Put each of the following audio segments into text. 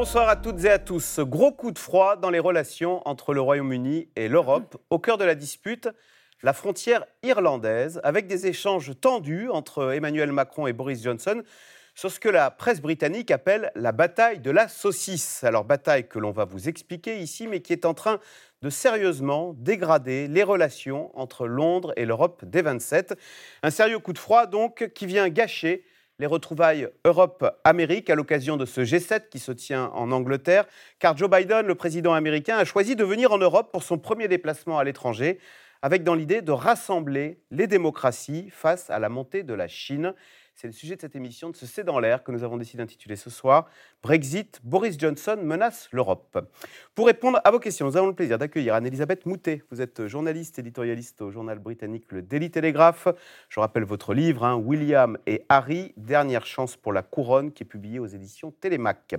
Bonsoir à toutes et à tous. Gros coup de froid dans les relations entre le Royaume-Uni et l'Europe. Au cœur de la dispute, la frontière irlandaise, avec des échanges tendus entre Emmanuel Macron et Boris Johnson sur ce que la presse britannique appelle la bataille de la saucisse. Alors bataille que l'on va vous expliquer ici, mais qui est en train de sérieusement dégrader les relations entre Londres et l'Europe des 27. Un sérieux coup de froid donc qui vient gâcher les retrouvailles Europe-Amérique à l'occasion de ce G7 qui se tient en Angleterre, car Joe Biden, le président américain, a choisi de venir en Europe pour son premier déplacement à l'étranger, avec dans l'idée de rassembler les démocraties face à la montée de la Chine. C'est le sujet de cette émission de ce C'est dans l'air que nous avons décidé d'intituler ce soir Brexit, Boris Johnson menace l'Europe. Pour répondre à vos questions, nous avons le plaisir d'accueillir Anne-Elisabeth Moutet. Vous êtes journaliste éditorialiste au journal britannique Le Daily Telegraph. Je rappelle votre livre, hein, William et Harry, Dernière chance pour la couronne, qui est publié aux éditions Télémac.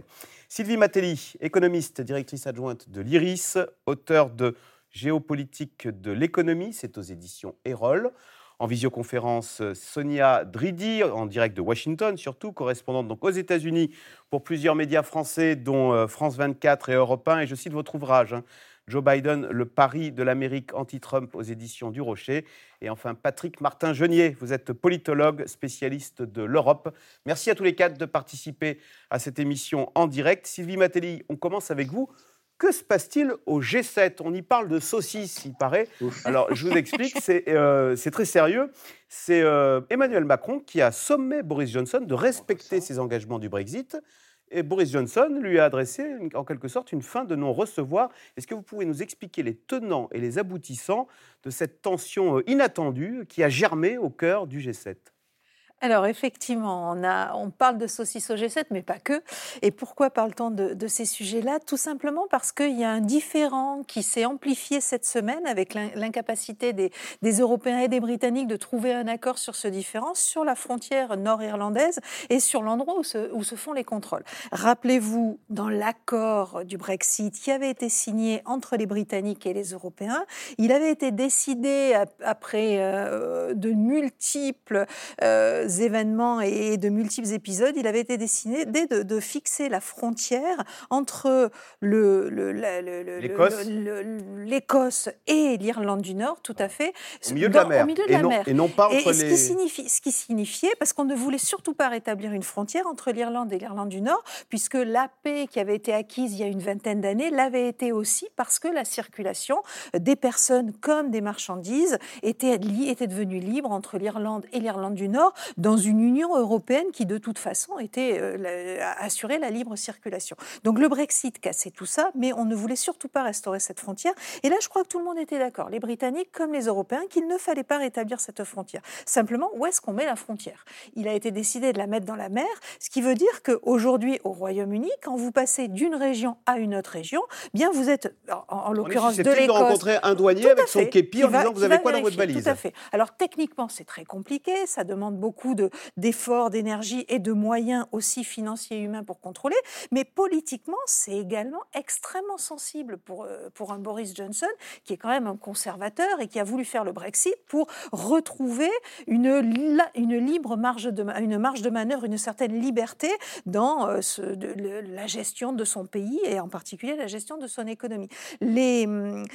Sylvie Matelli, économiste, directrice adjointe de l'IRIS, auteur de Géopolitique de l'économie, c'est aux éditions Erol en visioconférence Sonia Dridi, en direct de Washington surtout, correspondante donc aux États-Unis pour plusieurs médias français, dont euh, France 24 et Europe 1. Et je cite votre ouvrage, hein, Joe Biden, Le pari de l'Amérique anti-Trump aux éditions du Rocher. Et enfin, Patrick Martin-Genier, vous êtes politologue, spécialiste de l'Europe. Merci à tous les quatre de participer à cette émission en direct. Sylvie Matelli, on commence avec vous. Que se passe-t-il au G7 On y parle de saucisses, il paraît. Alors, je vous explique, c'est euh, très sérieux. C'est euh, Emmanuel Macron qui a sommé Boris Johnson de respecter ses engagements du Brexit. Et Boris Johnson lui a adressé, en quelque sorte, une fin de non-recevoir. Est-ce que vous pouvez nous expliquer les tenants et les aboutissants de cette tension euh, inattendue qui a germé au cœur du G7 alors effectivement, on, a, on parle de saucisses au G7, mais pas que. Et pourquoi parle-t-on de, ces sujets-là? Tout simplement parce qu'il y a un différent qui s'est amplifié cette semaine avec l'incapacité des, Européens et des Britanniques de trouver un accord sur ce différent sur la frontière nord-irlandaise et sur l'endroit où se, où se font les contrôles. Rappelez-vous, dans l'accord du Brexit qui avait été signé entre les Britanniques et les Européens, il avait été décidé après euh, de multiples... Euh, événements et de multiples épisodes, il avait été décidé de, de fixer la frontière entre l'Écosse et l'Irlande du Nord, tout à fait. Au milieu de la mer. Au milieu de et, la non, mer. et non pas entre et ce, qui signifie, ce qui signifiait, parce qu'on ne voulait surtout pas rétablir une frontière entre l'Irlande et l'Irlande du Nord, puisque la paix qui avait été acquise il y a une vingtaine d'années l'avait été aussi parce que la circulation des personnes comme des marchandises était, était devenue libre entre l'Irlande et l'Irlande du Nord dans une Union européenne qui, de toute façon, était euh, assurait la libre circulation. Donc le Brexit cassait tout ça, mais on ne voulait surtout pas restaurer cette frontière. Et là, je crois que tout le monde était d'accord, les Britanniques comme les Européens, qu'il ne fallait pas rétablir cette frontière. Simplement, où est-ce qu'on met la frontière? Il a été décidé de la mettre dans la mer, ce qui veut dire qu'aujourd'hui, au Royaume-Uni, quand vous passez d'une région à une autre région, bien vous êtes, en, l'occurrence de l'Écosse... de rencontrer un douanier avec son képi en disant vous avez quoi dans votre valise Tout à fait. Alors techniquement, c'est très compliqué, ça demande beaucoup de, d'efforts, d'énergie et de moyens aussi financiers et humains pour contrôler, mais politiquement, c'est également extrêmement sensible pour, euh, pour un Boris Johnson, qui est quand même un conservateur et qui a voulu faire le Brexit pour retrouver une, une libre marge de, une marge de manœuvre, une certaine liberté dans euh, la gestion de son pays et en particulier la gestion de son économie. Les, euh,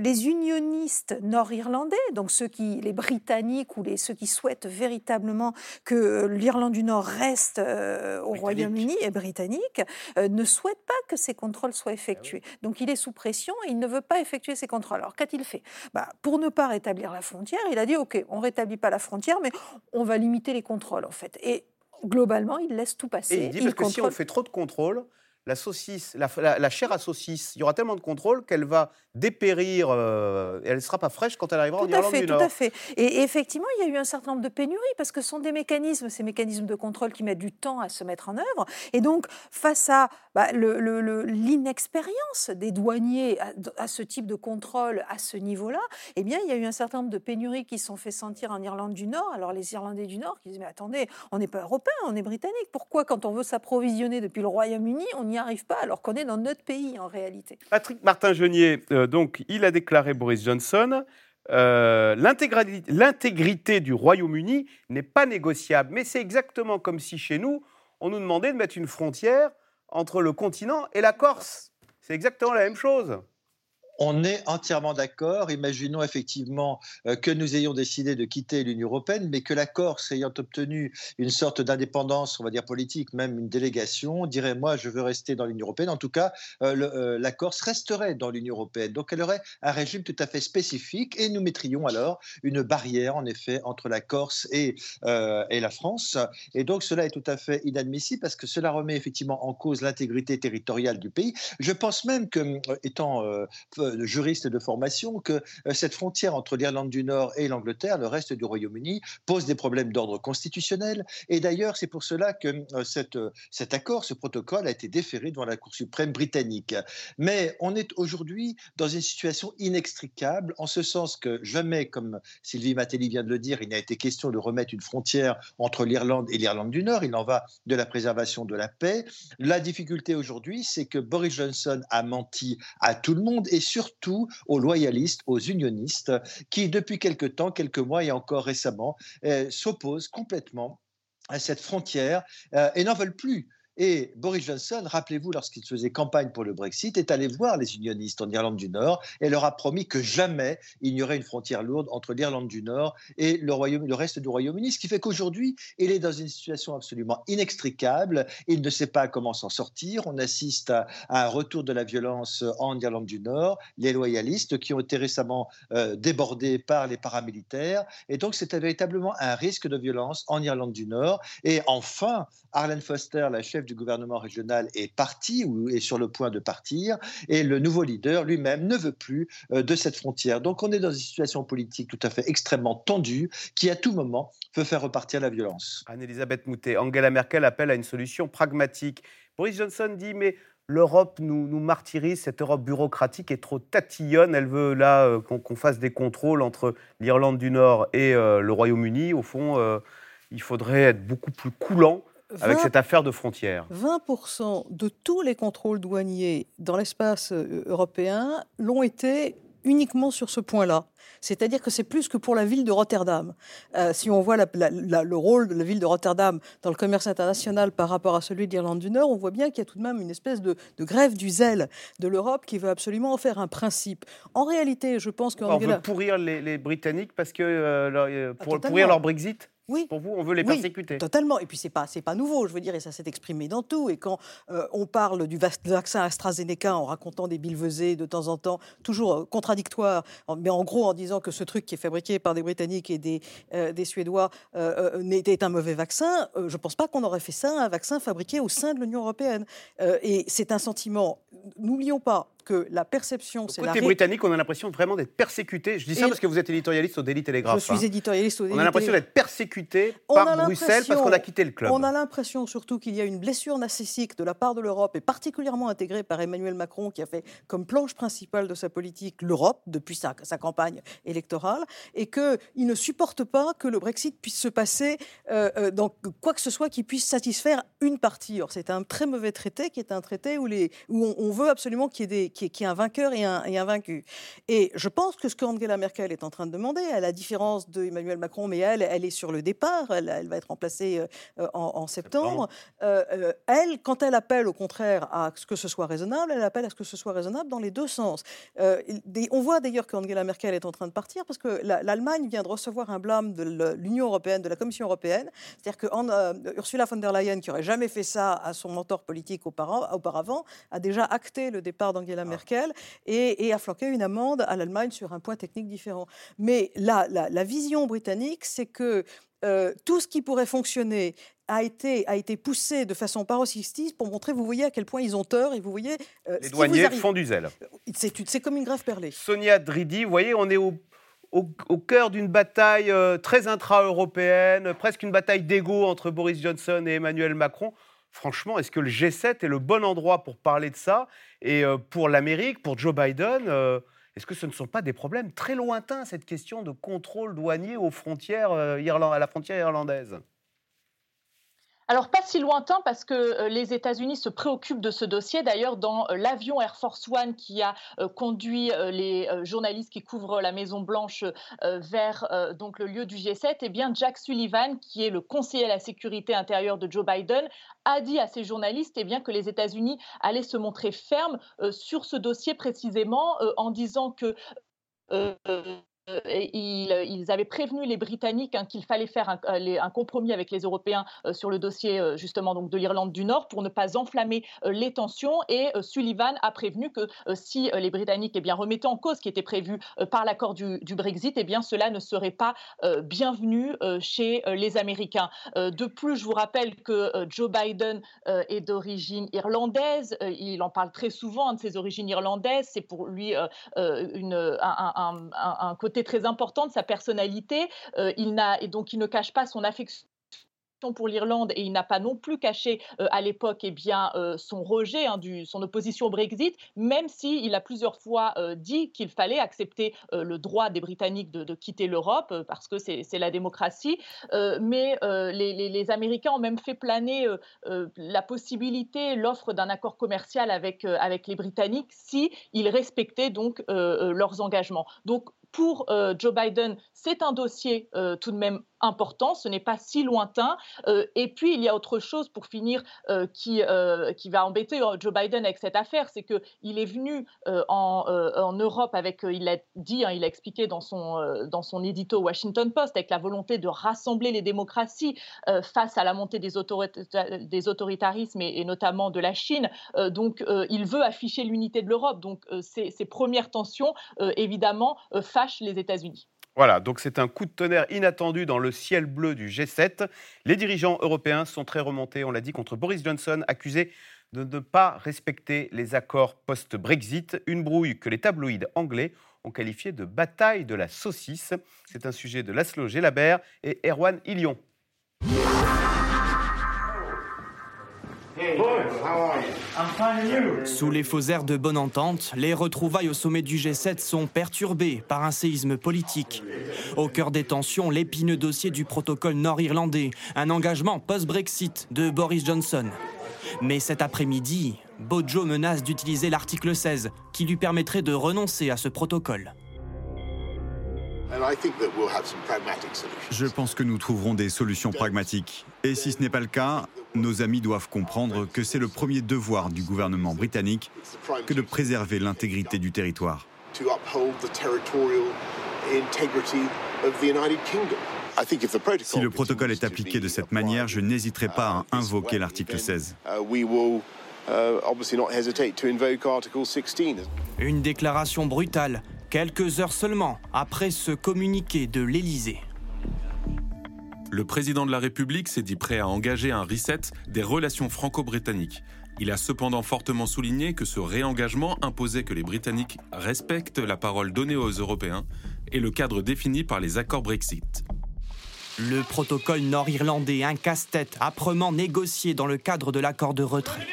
les unionistes nord-irlandais, donc ceux qui, les Britanniques ou les, ceux qui souhaitent véritablement que l'Irlande du Nord reste euh, au Royaume-Uni et britannique, euh, ne souhaite pas que ces contrôles soient effectués. Ah Donc il est sous pression et il ne veut pas effectuer ces contrôles. Alors qu'a-t-il fait? Bah, Pour ne pas rétablir la frontière, il a dit OK, on rétablit pas la frontière, mais on va limiter les contrôles en fait. Et globalement, il laisse tout passer. Et il dit parce que si on fait trop de contrôles, la saucisse, la, chair à saucisse, il y aura tellement de contrôle qu'elle va dépérir euh, et elle ne sera pas fraîche quand elle arrivera en Irlande fait, du Nord. Tout à fait. Et, effectivement, il y a eu un certain nombre de pénuries parce que ce sont des mécanismes, ces mécanismes de contrôle qui mettent du temps à se mettre en œuvre. Et donc, face à bah, l'inexpérience des douaniers à, ce type de contrôle à ce niveau-là, eh bien, il y a eu un certain nombre de pénuries qui sont fait sentir en Irlande du Nord. Alors, les Irlandais du Nord qui disent, mais attendez, on n'est pas européen, on est britannique. Pourquoi, quand on veut s'approvisionner depuis le Royaume-Uni, on arrive pas alors qu'on est dans notre pays en réalité Patrick Martin-Genier, euh, donc, il a déclaré Boris Johnson. Euh, l'intégrité du Royaume-Uni n'est pas négociable. Mais c'est exactement comme si chez nous, on nous demandait de mettre une frontière entre le continent et la Corse. C'est exactement la même chose. On est entièrement d'accord. Imaginons effectivement euh, que nous ayons décidé de quitter l'Union européenne, mais que la Corse, ayant obtenu une sorte d'indépendance, on va dire politique, même une délégation, dirait moi, je veux rester dans l'Union européenne. En tout cas, euh, euh, la Corse resterait dans l'Union européenne. Donc, elle aurait un régime tout à fait spécifique, et nous mettrions alors une barrière, en effet, entre la Corse et, et la France. Et donc, cela est tout à fait inadmissible parce que cela remet effectivement en cause l'intégrité territoriale du pays. Je pense même que, étant de juriste de formation que euh, cette frontière entre l'Irlande du Nord et l'Angleterre, le reste du Royaume-Uni, pose des problèmes d'ordre constitutionnel. Et d'ailleurs, c'est pour cela que euh, cette, euh, cet accord, ce protocole a été déféré devant la Cour suprême britannique. Mais on est aujourd'hui dans une situation inextricable, en ce sens que jamais, comme Sylvie Matelli vient de le dire, il n'a été question de remettre une frontière entre l'Irlande et l'Irlande du Nord. Il en va de la préservation de la paix. La difficulté aujourd'hui, c'est que Boris Johnson a menti à tout le monde et surtout aux loyalistes, aux unionistes, qui depuis quelque temps, quelques mois et encore récemment, euh, s'opposent complètement à cette frontière euh, et n'en veulent plus. Et Boris Johnson, rappelez-vous, lorsqu'il faisait campagne pour le Brexit, est allé voir les unionistes en Irlande du Nord et leur a promis que jamais il n'y aurait une frontière lourde entre l'Irlande du Nord et le, Royaume, le reste du Royaume-Uni. Ce qui fait qu'aujourd'hui, il est dans une situation absolument inextricable. Il ne sait pas comment s'en sortir. On assiste à, un retour de la violence en Irlande du Nord. Les loyalistes qui ont été récemment euh, débordés par les paramilitaires. Et donc, c'est véritablement un risque de violence en Irlande du Nord. Et enfin, Arlene Foster, la chef du gouvernement régional est parti ou est sur le point de partir, et le nouveau leader lui-même ne veut plus euh, de cette frontière. Donc on est dans une situation politique tout à fait extrêmement tendue qui à tout moment peut faire repartir la violence. Anne-Elisabeth Moutet, Angela Merkel appelle à une solution pragmatique. Boris Johnson dit mais l'Europe nous, martyrise, cette Europe bureaucratique est trop tatillonne, elle veut là euh, qu'on fasse des contrôles entre l'Irlande du Nord et euh, le Royaume-Uni. Au fond, il faudrait être beaucoup plus coulant avec cette affaire de frontières 20% de tous les contrôles douaniers dans l'espace euh, européen l'ont été uniquement sur ce point-là. C'est-à-dire que c'est plus que pour la ville de Rotterdam. Euh, si on voit le rôle de la ville de Rotterdam dans le commerce international par rapport à celui d'Irlande du Nord, on voit bien qu'il y a tout de même une espèce de, grève du zèle de l'Europe qui veut absolument en faire un principe. En réalité, je pense qu'on veut pourrir les, Britanniques parce que euh, pour ah, pourrir leur Brexit oui. Pour vous, on veut les persécuter. totalement. Et puis, ce n'est pas, pas nouveau, je veux dire, et ça s'est exprimé dans tout. Et quand euh, on parle du vaccin AstraZeneca en racontant des billevesées de temps en temps, toujours euh, contradictoires, mais en gros en disant que ce truc qui est fabriqué par des Britanniques et des, euh, des Suédois était un mauvais vaccin, je ne pense pas qu'on aurait fait ça, un vaccin fabriqué au sein de l'Union européenne. et c'est un sentiment, n'oublions pas, que la perception, c'est la... Côté britannique, on a l'impression vraiment d'être persécuté. Je dis ça parce que vous êtes éditorialiste au Daily Telegraph. Je suis hein. éditorialiste au Daily On a l'impression d'être persécuté par Bruxelles parce qu'on a quitté le club. On a l'impression surtout qu'il y a une blessure narcissique de la part de l'Europe et particulièrement intégrée par Emmanuel Macron qui a fait comme planche principale de sa politique l'Europe depuis sa, sa, campagne électorale et qu'il ne supporte pas que le Brexit puisse se passer euh, euh, dans quoi que ce soit qui puisse satisfaire une partie. Or, c'est un très mauvais traité qui est un traité où, les, où on, on veut absolument qu'il y ait des qui, est un vainqueur et un, et un, vaincu. Et je pense que ce que Angela Merkel est en train de demander, à la différence d'Emmanuel Macron, mais elle, elle est sur le départ, elle, va être remplacée euh, en, septembre. Euh, euh, elle, quand elle appelle au contraire à ce que ce soit raisonnable, elle appelle à ce que ce soit raisonnable dans les deux sens. on voit d'ailleurs qu'Angela Merkel est en train de partir parce que l'Allemagne vient de recevoir un blâme de l'Union européenne, de la Commission européenne. C'est-à-dire que Ursula von der Leyen, qui aurait jamais fait ça à son mentor politique auparavant, a déjà acté le départ d'Angela Merkel et, a flanqué une amende à l'Allemagne sur un point technique différent. Mais la, la, vision britannique, c'est que euh, tout ce qui pourrait fonctionner a été, a été poussé de façon paroxystique pour montrer, vous voyez à quel point ils ont tort et vous voyez... Euh, Les douaniers font du zèle. C'est comme une grève perlée. Sonia Dridi, vous voyez, on est au, au, cœur d'une bataille euh, très intra-européenne, presque une bataille d'ego entre Boris Johnson et Emmanuel Macron franchement, est-ce que le G7 est le bon endroit pour parler de ça? Et euh, pour l'Amérique, pour Joe Biden, euh, est-ce que ce ne sont pas des problèmes très lointains, cette question de contrôle douanier aux frontières, euh, à la frontière irlandaise? Alors pas si lointain parce que euh, les États-Unis se préoccupent de ce dossier. D'ailleurs, dans euh, l'avion Air Force One qui a euh, conduit les journalistes qui couvrent la Maison Blanche vers donc le lieu du G7, eh bien Jack Sullivan, qui est le conseiller à la sécurité intérieure de Joe Biden, a dit à ces journalistes eh bien que les États-Unis allaient se montrer fermes sur ce dossier précisément en disant que ils, avaient prévenu les Britanniques hein, qu'il fallait faire un, un, compromis avec les Européens euh, sur le dossier euh, justement donc de l'Irlande du Nord pour ne pas enflammer les tensions. Et Sullivan a prévenu que si les Britanniques eh bien, remettaient en cause ce qui était prévu par l'accord du, Brexit, eh bien, cela ne serait pas bienvenu chez les Américains. de plus, je vous rappelle que Joe Biden est d'origine irlandaise. il en parle très souvent hein, de ses origines irlandaises. C'est pour lui un côté très important de sa personnalité. Euh, il n'a et donc il ne cache pas son affection pour l'Irlande et il n'a pas non plus caché euh, à l'époque eh bien euh, son rejet, hein, son opposition au Brexit, même s'il il a plusieurs fois dit qu'il fallait accepter le droit des Britanniques de, quitter l'Europe parce que c'est la démocratie. mais les, les, Américains ont même fait planer la possibilité, l'offre d'un accord commercial avec, avec les Britanniques si ils respectaient donc leurs engagements. Donc pour Joe Biden, c'est un dossier tout de même important, ce n'est pas si lointain. Euh, et puis, il y a autre chose, pour finir, euh, qui, euh, qui va embêter Joe Biden avec cette affaire, c'est qu'il est venu en, Europe avec, il l'a dit, hein, il a expliqué dans son, dans son édito Washington Post, avec la volonté de rassembler les démocraties face à la montée des, des autoritarismes et, notamment de la Chine. donc, il veut afficher l'unité de l'Europe. Donc, ces, premières tensions, évidemment, les. Voilà, donc c'est un coup de tonnerre inattendu dans le ciel bleu du G7. Les dirigeants européens sont très remontés, on l'a dit, contre Boris Johnson, accusé de ne pas respecter les accords post-Brexit, une brouille que les tabloïds anglais ont qualifiée de bataille de la saucisse. C'est un sujet de Laszlo Gelabert et Erwan Ilion. Sous les faux airs de bonne entente, les retrouvailles au sommet du G7 sont perturbées par un séisme politique. Au cœur des tensions, l'épineux dossier du protocole nord-irlandais, un engagement post-Brexit de Boris Johnson. Mais cet après-midi, Bojo menace d'utiliser l'article 16 qui lui permettrait de renoncer à ce protocole. Je pense que nous trouverons des solutions pragmatiques. Et si ce n'est pas le cas, nos amis doivent comprendre que c'est le premier devoir du gouvernement britannique que de préserver l'intégrité du territoire. Si le protocole est appliqué de cette manière, je n'hésiterai pas à invoquer l'article 16. Une déclaration brutale quelques heures seulement après ce communiqué de l'Élysée. Le président de la République s'est dit prêt à engager un reset des relations franco-britanniques. Il a cependant fortement souligné que ce réengagement imposait que les Britanniques respectent la parole donnée aux Européens et le cadre défini par les accords Brexit. Le protocole nord-irlandais, un casse-tête âprement négocié dans le cadre de l'accord de retrait.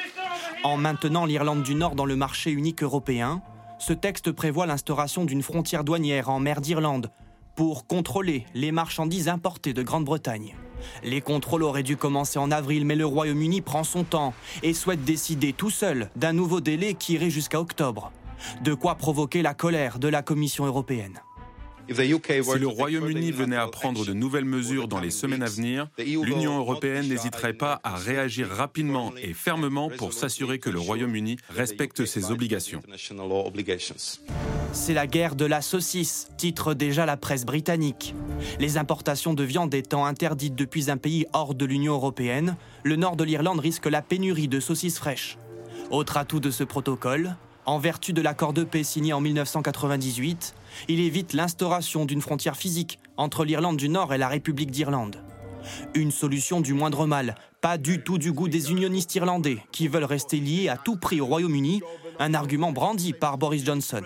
En maintenant l'Irlande du Nord dans le marché unique européen, ce texte prévoit l'instauration d'une frontière douanière en mer d'Irlande pour contrôler les marchandises importées de Grande-Bretagne. Les contrôles auraient dû commencer en avril, mais le Royaume-Uni prend son temps et souhaite décider tout seul d'un nouveau délai qui irait jusqu'à octobre. De quoi provoquer la colère de la Commission européenne. Si le Royaume-Uni venait à prendre de nouvelles mesures dans les semaines à venir, l'Union européenne n'hésiterait pas à réagir rapidement et fermement pour s'assurer que le Royaume-Uni respecte ses obligations. C'est la guerre de la saucisse, titre déjà la presse britannique. Les importations de viande étant interdites depuis un pays hors de l'Union européenne, le nord de l'Irlande risque la pénurie de saucisses fraîches. Autre atout de ce protocole, en vertu de l'accord de paix signé en 1998, il évite l'instauration d'une frontière physique entre l'Irlande du Nord et la République d'Irlande. Une solution du moindre mal, pas du tout du goût des unionistes irlandais qui veulent rester liés à tout prix au Royaume-Uni, un argument brandi par Boris Johnson.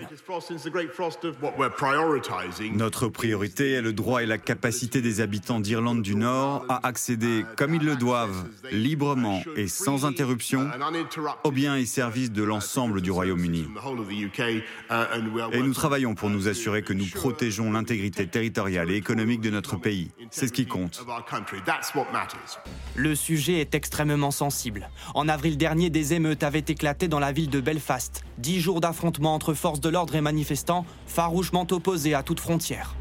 Notre priorité est le droit et la capacité des habitants d'Irlande du Nord à accéder, comme ils le doivent, librement et sans interruption, aux biens et services de l'ensemble du Royaume-Uni. Et nous travaillons pour nous assurer que nous protégeons l'intégrité territoriale et économique de notre pays. C'est ce qui compte. Le sujet est extrêmement sensible. En avril dernier, des émeutes avaient éclaté dans la ville de Belfast. Dix jours d'affrontements entre forces de l'ordre et manifestants, farouchement opposés à toute frontière.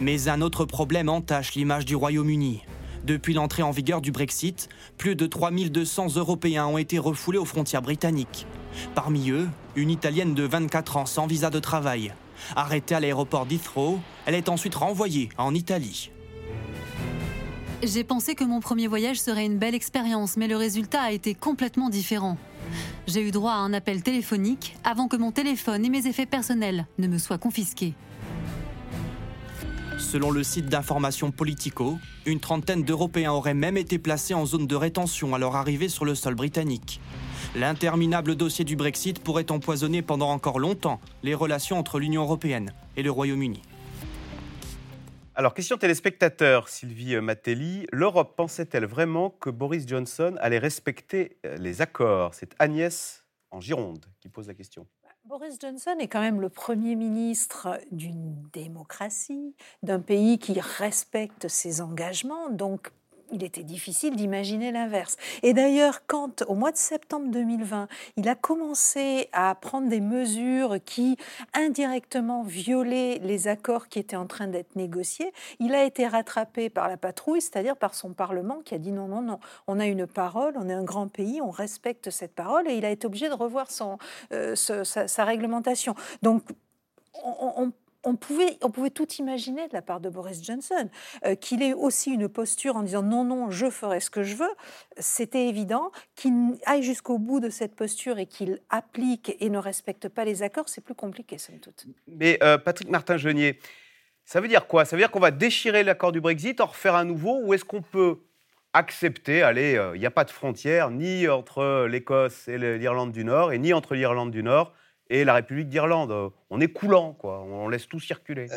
Mais un autre problème entache l'image du Royaume-Uni. Depuis l'entrée en vigueur du Brexit, plus de 3200 Européens ont été refoulés aux frontières britanniques. Parmi eux, une Italienne de 24 ans sans visa de travail. Arrêtée à l'aéroport d'Heathrow, elle est ensuite renvoyée en Italie. J'ai pensé que mon premier voyage serait une belle expérience, mais le résultat a été complètement différent. J'ai eu droit à un appel téléphonique avant que mon téléphone et mes effets personnels ne me soient confisqués. Selon le site d'information Politico, une trentaine d'Européens auraient même été placés en zone de rétention à leur arrivée sur le sol britannique. L'interminable dossier du Brexit pourrait empoisonner pendant encore longtemps les relations entre l'Union européenne et le Royaume-Uni. Alors, question téléspectateur, Sylvie Matelli. L'Europe pensait-elle vraiment que Boris Johnson allait respecter euh, les accords? C'est Agnès en Gironde qui pose la question. Boris Johnson est quand même le Premier ministre d'une démocratie, d'un pays qui respecte ses engagements. Il était difficile d'imaginer l'inverse. Et d'ailleurs, quand au mois de septembre 2020, il a commencé à prendre des mesures qui indirectement violaient les accords qui étaient en train d'être négociés, il a été rattrapé par la patrouille, c'est-à-dire par son Parlement qui a dit non, non, non, on a une parole, on est un grand pays, on respecte cette parole, et il a été obligé de revoir son, euh, sa, réglementation. Donc, on, on on pouvait, on pouvait tout imaginer de la part de Boris Johnson. Euh, qu'il ait aussi une posture en disant non, non, je ferai ce que je veux, c'était évident. Qu'il aille jusqu'au bout de cette posture et qu'il applique et ne respecte pas les accords, c'est plus compliqué, somme toute. Mais euh, Patrick Martin-Genier, ça veut dire quoi? Ça veut dire qu'on va déchirer l'accord du Brexit, en refaire un nouveau, ou est-ce qu'on peut accepter, allez, euh, il n'y a pas de frontière ni entre l'Écosse et l'Irlande du Nord, et ni entre l'Irlande du Nord et la République d'Irlande. On est coulant, quoi. On laisse tout circuler. Euh,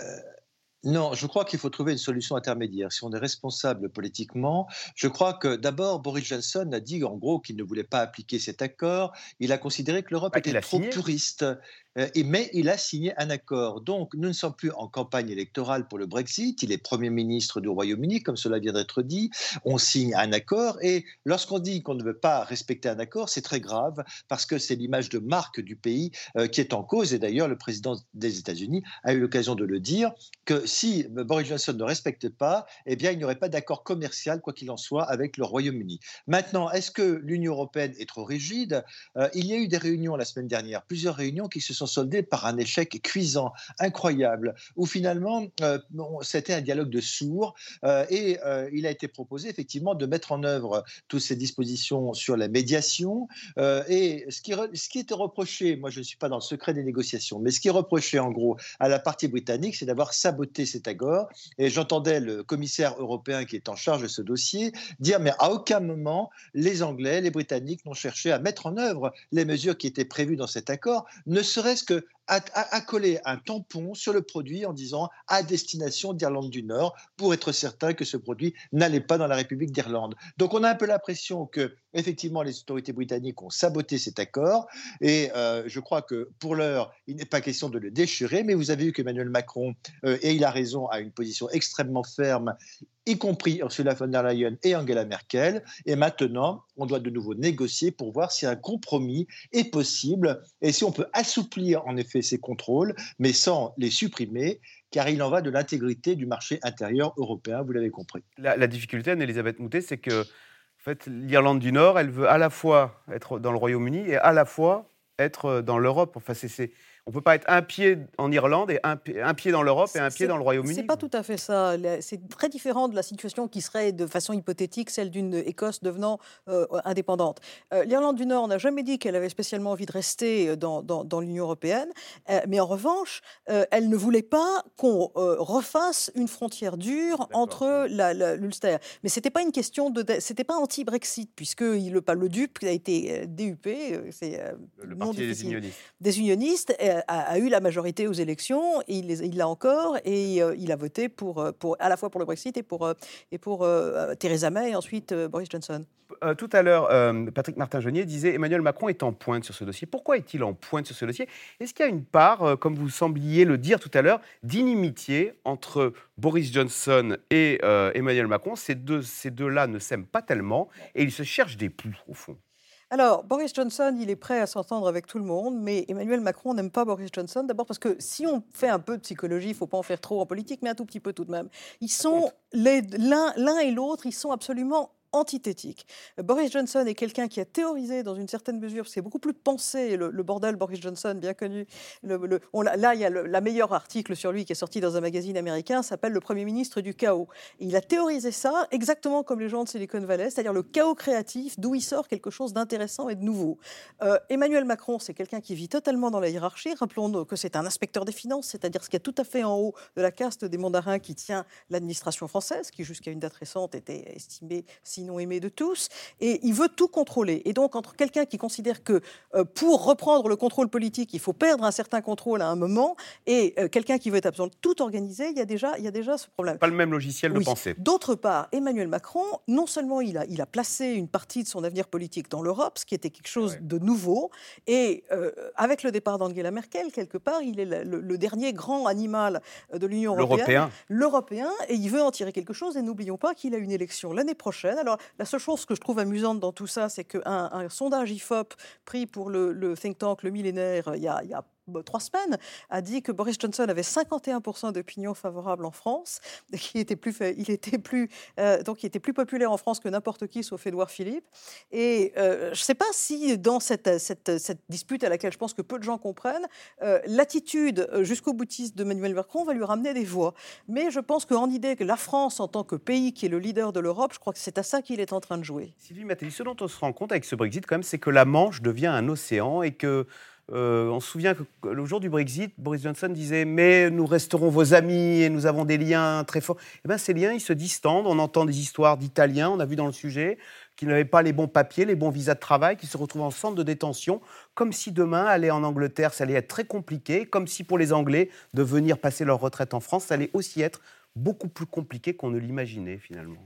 non, je crois qu'il faut trouver une solution intermédiaire. Si on est responsable politiquement, je crois que d'abord, Boris Johnson a dit en gros qu'il ne voulait pas appliquer cet accord. Il a considéré que l'Europe ah, était trop puriste. Euh, mais il a signé un accord. Donc, nous ne sommes plus en campagne électorale pour le Brexit. Il est Premier ministre du Royaume-Uni, comme cela vient d'être dit. On signe un accord. Et lorsqu'on dit qu'on ne veut pas respecter un accord, c'est très grave parce que c'est l'image de marque du pays euh, qui est en cause. Et d'ailleurs, le président des États-Unis a eu l'occasion de le dire que si Boris Johnson ne respecte pas, eh bien, il n'y aurait pas d'accord commercial, quoi qu'il en soit, avec le Royaume-Uni. Maintenant, est-ce que l'Union européenne est trop rigide? Euh, Il y a eu des réunions la semaine dernière, plusieurs réunions qui se sont soldé par un échec cuisant, incroyable, où finalement euh, c'était un dialogue de sourds euh, et euh, il a été proposé effectivement de mettre en œuvre toutes ces dispositions sur la médiation. et ce qui, ce qui était reproché, moi je ne suis pas dans le secret des négociations, mais ce qui est reproché en gros à la partie britannique, c'est d'avoir saboté cet accord. Et j'entendais le commissaire européen qui est en charge de ce dossier dire mais à aucun moment les Anglais, les Britanniques n'ont cherché à mettre en œuvre les mesures qui étaient prévues dans cet accord, ne serait ce coller un tampon sur le produit en disant à destination d'Irlande du Nord pour être certain que ce produit n'allait pas dans la République d'Irlande. Donc on a un peu l'impression que effectivement les autorités britanniques ont saboté cet accord et euh, je crois que pour l'heure il n'est pas question de le déchirer mais vous avez vu qu'Emmanuel Macron euh, et il a raison a une position extrêmement ferme y compris Ursula von der Leyen et Angela Merkel. Et maintenant, on doit de nouveau négocier pour voir si un compromis est possible et si on peut assouplir en effet ces contrôles, mais sans les supprimer, car il en va de l'intégrité du marché intérieur européen, vous l'avez compris. La, difficulté, Anne-Elisabeth Moutet, c'est que en fait, l'Irlande du Nord, elle veut à la fois être dans le Royaume-Uni et à la fois être dans l'Europe. Enfin, c'est On ne peut pas être un pied en Irlande et un, pied dans l'Europe et un pied dans le Royaume-Uni. C'est pas tout à fait ça. C'est très différent de la situation qui serait de façon hypothétique celle d'une Écosse devenant euh, indépendante. Euh, L'Irlande du Nord n'a jamais dit qu'elle avait spécialement envie de rester euh, dans, dans, l'Union européenne, mais en revanche, elle ne voulait pas qu'on refasse une frontière dure entre l'Ulster. Mais c'était pas une question de, c'était pas anti-Brexit puisque il, le, le DUP a été DUP, c'est le, parti des unionistes. Des unionistes a, eu la majorité aux élections, il l'a encore, et euh, il a voté euh, pour, à la fois pour le Brexit et pour, euh, Theresa May et ensuite Boris Johnson. tout à l'heure, Patrick Martin-Genier disait Emmanuel Macron est en pointe sur ce dossier. Pourquoi est-il en pointe sur ce dossier? Est-ce qu'il y a une part, comme vous sembliez le dire tout à l'heure, d'inimitié entre Boris Johnson et Emmanuel Macron? Ces deux-là ne s'aiment pas tellement et ils se cherchent des poux, au fond. Alors, Boris Johnson, il est prêt à s'entendre avec tout le monde, mais Emmanuel Macron n'aime pas Boris Johnson. D'abord parce que si on fait un peu de psychologie, il ne faut pas en faire trop en politique, mais un tout petit peu tout de même. Ils sont l'un et l'autre, ils sont absolument antithétique. Boris Johnson est quelqu'un qui a théorisé dans une certaine mesure, c'est beaucoup plus pensé, le, bordel Boris Johnson, bien connu. Le, on, là, il y a la meilleur article sur lui qui est sorti dans un magazine américain, s'appelle Le Premier ministre du chaos. Et il a théorisé ça exactement comme les gens de Silicon Valley, c'est-à-dire le chaos créatif, d'où il sort quelque chose d'intéressant et de nouveau. Euh, Emmanuel Macron, c'est quelqu'un qui vit totalement dans la hiérarchie. Rappelons que c'est un inspecteur des finances, c'est-à-dire ce qui est tout à fait en haut de la caste des mandarins qui tient l'administration française, qui jusqu'à une date récente était estimée, si sinon aimé de tous, et il veut tout contrôler. Et donc, entre quelqu'un qui considère que euh, pour reprendre le contrôle politique, il faut perdre un certain contrôle à un moment, et euh, quelqu'un qui veut être absolument tout organisé, il y, a déjà, il y a déjà ce problème. Pas le même logiciel de pensée. D'autre part, Emmanuel Macron, non seulement il a, il a placé une partie de son avenir politique dans l'Europe, ce qui était quelque chose de nouveau, et euh, avec le départ d'Angela Merkel, quelque part, il est le, dernier grand animal de l'Union européenne. L'Européen. et il veut en tirer quelque chose, et n'oublions pas qu'il a une élection l'année prochaine. Alors, la seule chose que je trouve amusante dans tout ça, c'est qu'un un sondage IFOP pris pour le, think tank Le Millénaire il y a, il y a trois semaines, a dit que Boris Johnson avait 51% d'opinion favorable en France, était plus, il était plus, euh, donc il était plus populaire en France que n'importe qui sauf Édouard Philippe. Et euh, je ne sais pas si dans cette, cette, cette, dispute à laquelle je pense que peu de gens comprennent, euh, l'attitude jusqu'au boutiste de Emmanuel Macron va lui ramener des voix. Mais je pense qu'en idée que la France, en tant que pays qui est le leader de l'Europe, je crois que c'est à ça qu'il est en train de jouer. Sylvie Mattei, ce dont on se rend compte avec ce Brexit, quand même, c'est que la Manche devient un océan et que euh, on se souvient que le jour du Brexit, Boris Johnson disait Mais nous resterons vos amis et nous avons des liens très forts. Eh bien, ces liens, ils se distendent. On entend des histoires d'Italiens, on a vu dans le sujet, qui n'avaient pas les bons papiers, les bons visas de travail, qui se retrouvent en centre de détention, comme si demain, aller en Angleterre, ça allait être très compliqué, comme si pour les Anglais, de venir passer leur retraite en France, ça allait aussi être beaucoup plus compliqué qu'on ne l'imaginait finalement.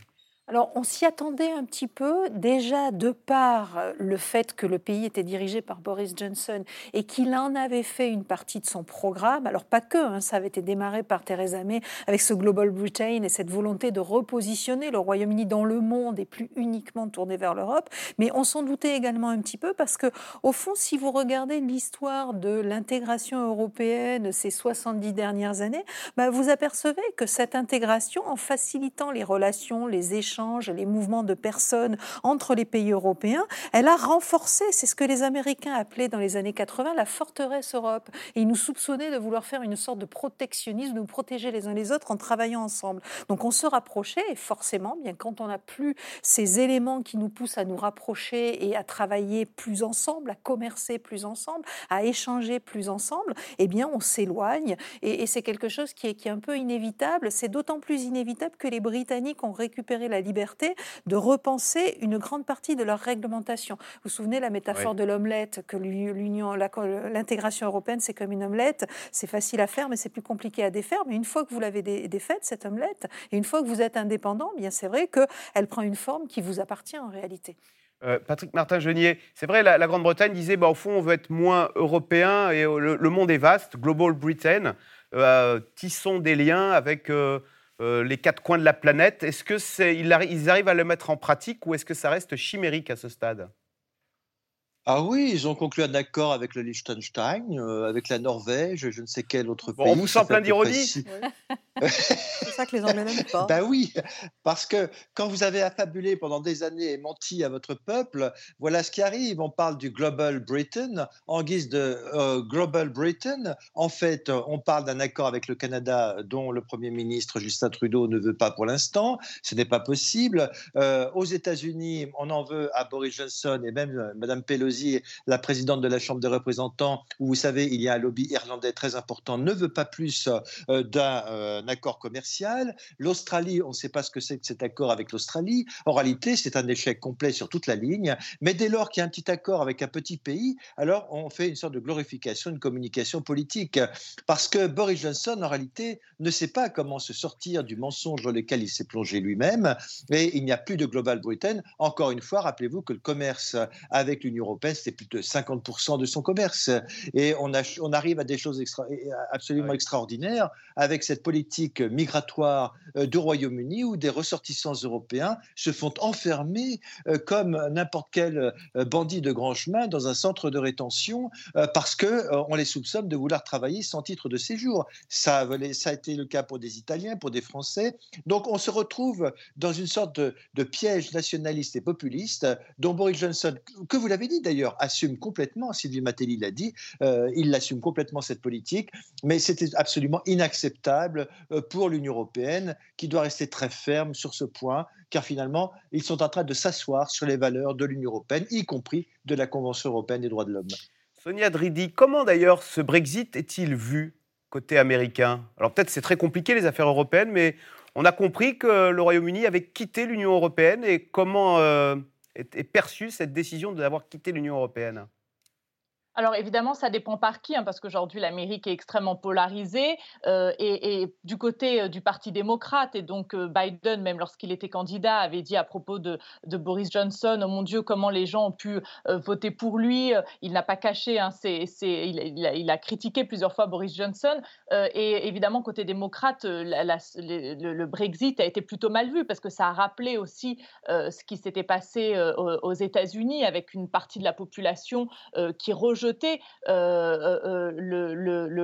Alors, on s'y attendait un petit peu, déjà de par le fait que le pays était dirigé par Boris Johnson et qu'il en avait fait une partie de son programme. Alors, pas que, hein, ça avait été démarré par Theresa May avec ce Global Britain et cette volonté de repositionner le Royaume-Uni dans le monde et plus uniquement tourné vers l'Europe. Mais on s'en doutait également un petit peu parce que, au fond, si vous regardez l'histoire de l'intégration européenne ces 70 dernières années, bah, vous apercevez que cette intégration, en facilitant les relations, les échanges, les mouvements de personnes entre les pays européens, elle a renforcé, c'est ce que les Américains appelaient dans les années 80 la forteresse Europe. Et ils nous soupçonnaient de vouloir faire une sorte de protectionnisme, de nous protéger les uns les autres en travaillant ensemble. Donc on se rapprochait et forcément, bien quand on n'a plus ces éléments qui nous poussent à nous rapprocher et à travailler plus ensemble, à commercer plus ensemble, à échanger plus ensemble, eh bien on s'éloigne et, c'est quelque chose qui est, qui est un peu inévitable. C'est d'autant plus inévitable que les Britanniques ont récupéré la liberté de repenser une grande partie de leur réglementation. Vous vous souvenez la métaphore de l'omelette, que l'union, l'intégration européenne, c'est comme une omelette. C'est facile à faire, mais c'est plus compliqué à défaire. Mais une fois que vous l'avez défaite, cette omelette, et une fois que vous êtes indépendant, bien c'est vrai qu'elle prend une forme qui vous appartient en réalité. Euh, Patrick Martin-Genier, c'est vrai, la, Grande-Bretagne disait, bah, au fond, on veut être moins européen et euh, le, monde est vaste, Global Britain, euh, tissons des liens avec euh, les quatre coins de la planète. Est-ce qu'ils arrivent à le mettre en pratique ou est-ce que ça reste chimérique à ce stade? Ah oui, ils ont conclu un accord avec le Liechtenstein, euh, avec la Norvège, je ne sais quel autre pays. On vous sent plein d'ironie C'est ça que les Anglais n'aiment pas. Ben oui, parce que quand vous avez affabulé pendant des années et menti à votre peuple, voilà ce qui arrive. On parle du Global Britain en guise de euh, Global Britain. En fait, on parle d'un accord avec le Canada dont le Premier ministre Justin Trudeau ne veut pas pour l'instant. Ce n'est pas possible. Euh, aux États-Unis, on en veut à Boris Johnson et même Mme Pelosi la présidente de la Chambre des représentants, où vous savez, il y a un lobby irlandais très important, ne veut pas plus euh, d'un euh, accord commercial. L'Australie, on ne sait pas ce que c'est que cet accord avec l'Australie. En réalité, c'est un échec complet sur toute la ligne. Mais dès lors qu'il y a un petit accord avec un petit pays, alors on fait une sorte de glorification, une communication politique. Parce que Boris Johnson, en réalité, ne sait pas comment se sortir du mensonge dans lequel il s'est plongé lui-même. Et il n'y a plus de Global Britain. Encore une fois, rappelez-vous que le commerce avec l'Union européenne, c'est plus de 50% de son commerce. Et on, on, arrive à des choses absolument extraordinaires avec cette politique migratoire euh, du Royaume-Uni où des ressortissants européens se font enfermer euh, comme n'importe quel euh, bandit de grand chemin dans un centre de rétention parce qu'on les soupçonne de vouloir travailler sans titre de séjour. Ça, ça a été le cas pour des Italiens, pour des Français. Donc on se retrouve dans une sorte de, de piège nationaliste et populiste dont Boris Johnson, que vous l'avez dit d'ailleurs, assume complètement, Sylvie Matelli l'a dit, euh, il assume complètement cette politique, mais c'était absolument inacceptable euh, pour l'Union européenne qui doit rester très ferme sur ce point, car finalement, ils sont en train de s'asseoir sur les valeurs de l'Union européenne, y compris de la Convention européenne des droits de l'homme. Sonia Dridi, comment d'ailleurs ce Brexit est-il vu côté américain? Alors peut-être c'est très compliqué les affaires européennes, mais on a compris que le Royaume-Uni avait quitté l'Union européenne et comment euh, est, perçue cette décision d'avoir quitté l'Union européenne? Alors évidemment, ça dépend par qui, hein, parce qu'aujourd'hui l'Amérique est extrêmement polarisée euh, et, du côté euh, du Parti démocrate et donc euh, Biden, même lorsqu'il était candidat, avait dit à propos de, Boris Johnson, oh mon Dieu, comment les gens ont pu voter pour lui. Il n'a pas caché, hein, il, a, critiqué plusieurs fois Boris Johnson et évidemment côté démocrate, le, Brexit a été plutôt mal vu parce que ça a rappelé aussi ce qui s'était passé aux États-Unis avec une partie de la population qui rejetait euh, euh, euh,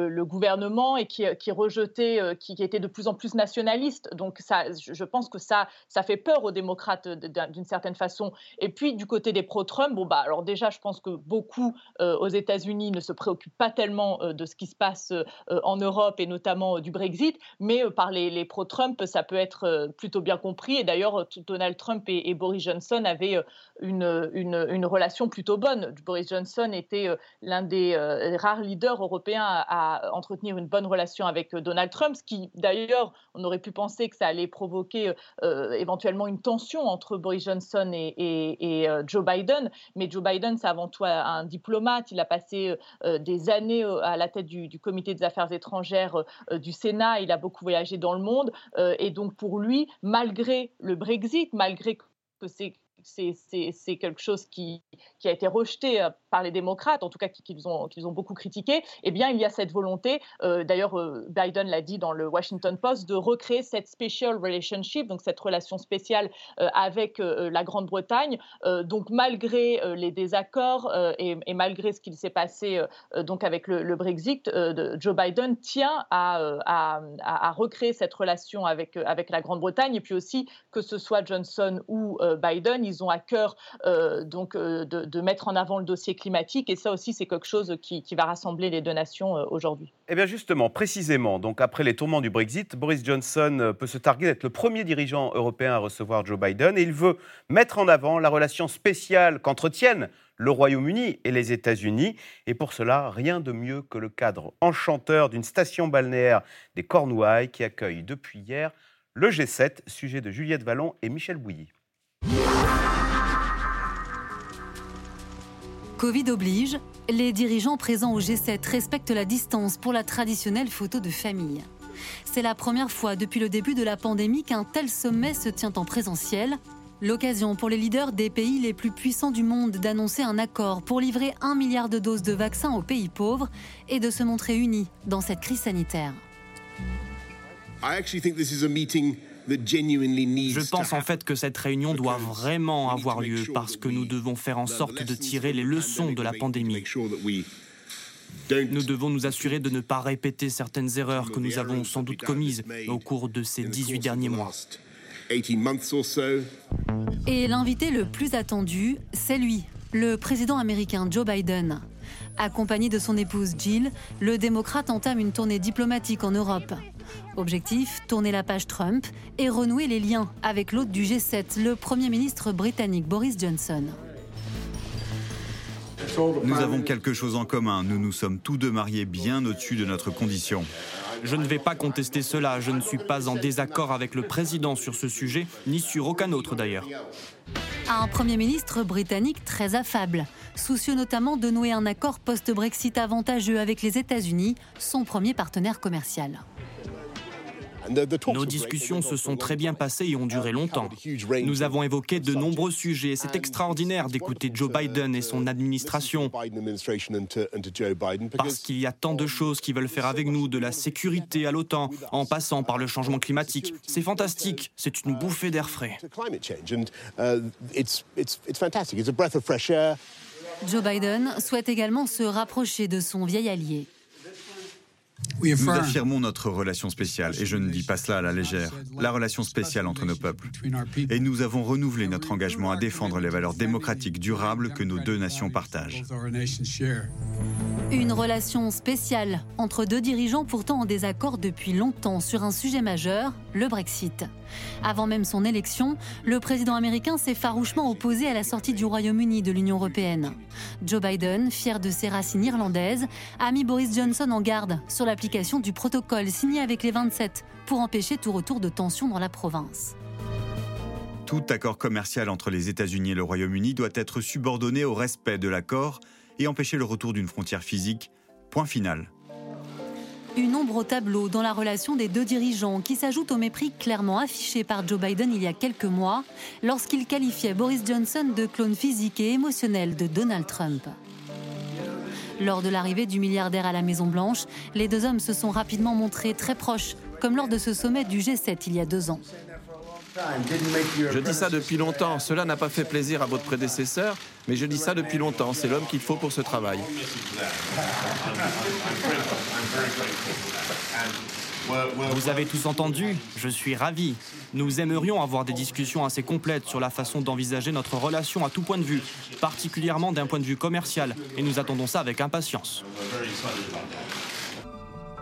le, gouvernement et qui, qui rejetait, qui, était de plus en plus nationaliste. Donc ça, je pense que ça, ça fait peur aux démocrates d'une certaine façon. Et puis du côté des pro-Trump, bon bah alors déjà, je pense que beaucoup aux États-Unis ne se préoccupent pas tellement de ce qui se passe en Europe et notamment du Brexit, mais par les, pro-Trump, ça peut être plutôt bien compris. Et d'ailleurs, Donald Trump et, Boris Johnson avaient une, une, relation plutôt bonne. Boris Johnson était l'un des euh, rares leaders européens à, entretenir une bonne relation avec euh, Donald Trump, ce qui d'ailleurs, on aurait pu penser que ça allait provoquer euh, éventuellement une tension entre Boris Johnson et, Joe Biden. Mais Joe Biden, c'est avant tout un diplomate. Il a passé des années à la tête du, du, comité des affaires étrangères du Sénat. Il a beaucoup voyagé dans le monde. et donc pour lui, malgré le Brexit, malgré que c'est c'est quelque chose qui, a été rejeté euh, par les démocrates, en tout cas qu'ils ont, ont beaucoup critiqué, eh bien, il y a cette volonté, euh, d'ailleurs, euh, Biden l'a dit dans le Washington Post, de recréer cette special relationship, donc cette relation spéciale avec la Grande-Bretagne. donc, malgré les désaccords et, malgré ce qu'il s'est passé donc avec le, Brexit, Joe Biden tient à, à, recréer cette relation avec, avec la Grande-Bretagne, et puis aussi que ce soit Johnson ou Biden, ont à cœur euh, donc, euh, de, mettre en avant le dossier climatique. Et ça aussi, c'est quelque chose qui, va rassembler les deux nations euh, aujourd'hui. Eh bien justement, précisément, donc après les tourments du Brexit, Boris Johnson peut se targuer d'être le premier dirigeant européen à recevoir Joe Biden. Et il veut mettre en avant la relation spéciale qu'entretiennent le Royaume-Uni et les États-Unis. Et pour cela, rien de mieux que le cadre enchanteur d'une station balnéaire des Cornouailles qui accueille depuis hier le G7, sujet de Juliette Vallon et Michel Bouilly. Covid oblige, les dirigeants présents au G7 respectent la distance pour la traditionnelle photo de famille. C'est la première fois depuis le début de la pandémie qu'un tel sommet se tient en présentiel. L'occasion pour les leaders des pays les plus puissants du monde d'annoncer un accord pour livrer un milliard de doses de vaccins aux pays pauvres et de se montrer unis dans cette crise sanitaire. Je pense en fait que cette réunion doit vraiment avoir lieu parce que nous devons faire en sorte de tirer les leçons de la pandémie. Nous devons nous assurer de ne pas répéter certaines erreurs que nous avons sans doute commises au cours de ces 18 derniers mois. Et l'invité le plus attendu, c'est lui, le président américain Joe Biden. Accompagné de son épouse Jill, le démocrate entame une tournée diplomatique en Europe. Objectif, tourner la page Trump et renouer les liens avec l'hôte du G7, le Premier ministre britannique Boris Johnson. Nous avons quelque chose en commun. Nous nous sommes tous deux mariés bien au-dessus de notre condition. Je ne vais pas contester cela. Je ne suis pas en désaccord avec le président sur ce sujet, ni sur aucun autre d'ailleurs. Un Premier ministre britannique très affable, soucieux notamment de nouer un accord post-Brexit avantageux avec les États-Unis, son premier partenaire commercial. Nos discussions se sont très bien passées et ont duré longtemps. Nous avons évoqué de nombreux sujets. C'est extraordinaire d'écouter Joe Biden et son administration parce qu'il y a tant de choses qu'ils veulent faire avec nous, de la sécurité à l'OTAN, en passant par le changement climatique. C'est fantastique, c'est une bouffée d'air frais. Joe Biden souhaite également se rapprocher de son vieil allié. Nous affirmons notre relation spéciale, et je ne dis pas cela à la légère, la relation spéciale entre nos peuples. Et nous avons renouvelé notre engagement à défendre les valeurs démocratiques durables que nos deux nations partagent. Une relation spéciale entre deux dirigeants pourtant en désaccord depuis longtemps sur un sujet majeur, le Brexit. Avant même son élection, le président américain s'est farouchement opposé à la sortie du Royaume-Uni de l'Union européenne. Joe Biden, fier de ses racines irlandaises, a mis Boris Johnson en garde sur l'application du protocole signé avec les 27 pour empêcher tout retour de tension dans la province. Tout accord commercial entre les États-Unis et le Royaume-Uni doit être subordonné au respect de l'accord et empêcher le retour d'une frontière physique. Point final. Une ombre au tableau dans la relation des deux dirigeants qui s'ajoute au mépris clairement affiché par Joe Biden il y a quelques mois lorsqu'il qualifiait Boris Johnson de clone physique et émotionnel de Donald Trump. Lors de l'arrivée du milliardaire à la Maison-Blanche, les deux hommes se sont rapidement montrés très proches, comme lors de ce sommet du G7 il y a deux ans. Je dis ça depuis longtemps. Cela n'a pas fait plaisir à votre prédécesseur, mais je dis ça depuis longtemps. C'est l'homme qu'il faut pour ce travail. Vous avez tous entendu Je suis ravi. Nous aimerions avoir des discussions assez complètes sur la façon d'envisager notre relation à tout point de vue, particulièrement d'un point de vue commercial, et nous attendons ça avec impatience.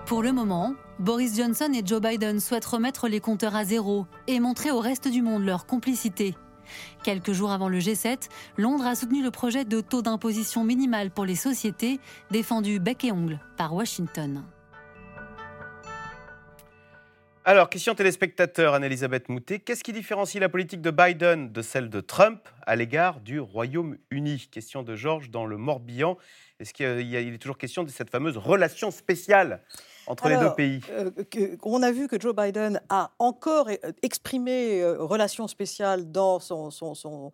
Pour le moment, Boris Johnson et Joe Biden souhaitent remettre les compteurs à zéro et montrer au reste du monde leur complicité. Quelques jours avant le G7, Londres a soutenu le projet de taux d'imposition minimal pour les sociétés, défendu bec et ongle par Washington. Alors, question téléspectateur, Anne-Elisabeth Moutet. Qu'est-ce qui différencie la politique de Biden de celle de Trump à l'égard du Royaume-Uni? Question de Georges dans le Morbihan. Est-ce qu'il est toujours question de cette fameuse relation spéciale entre les deux pays euh, On a vu que Joe Biden a encore euh, exprimé euh, relation spéciale dans son, son, son,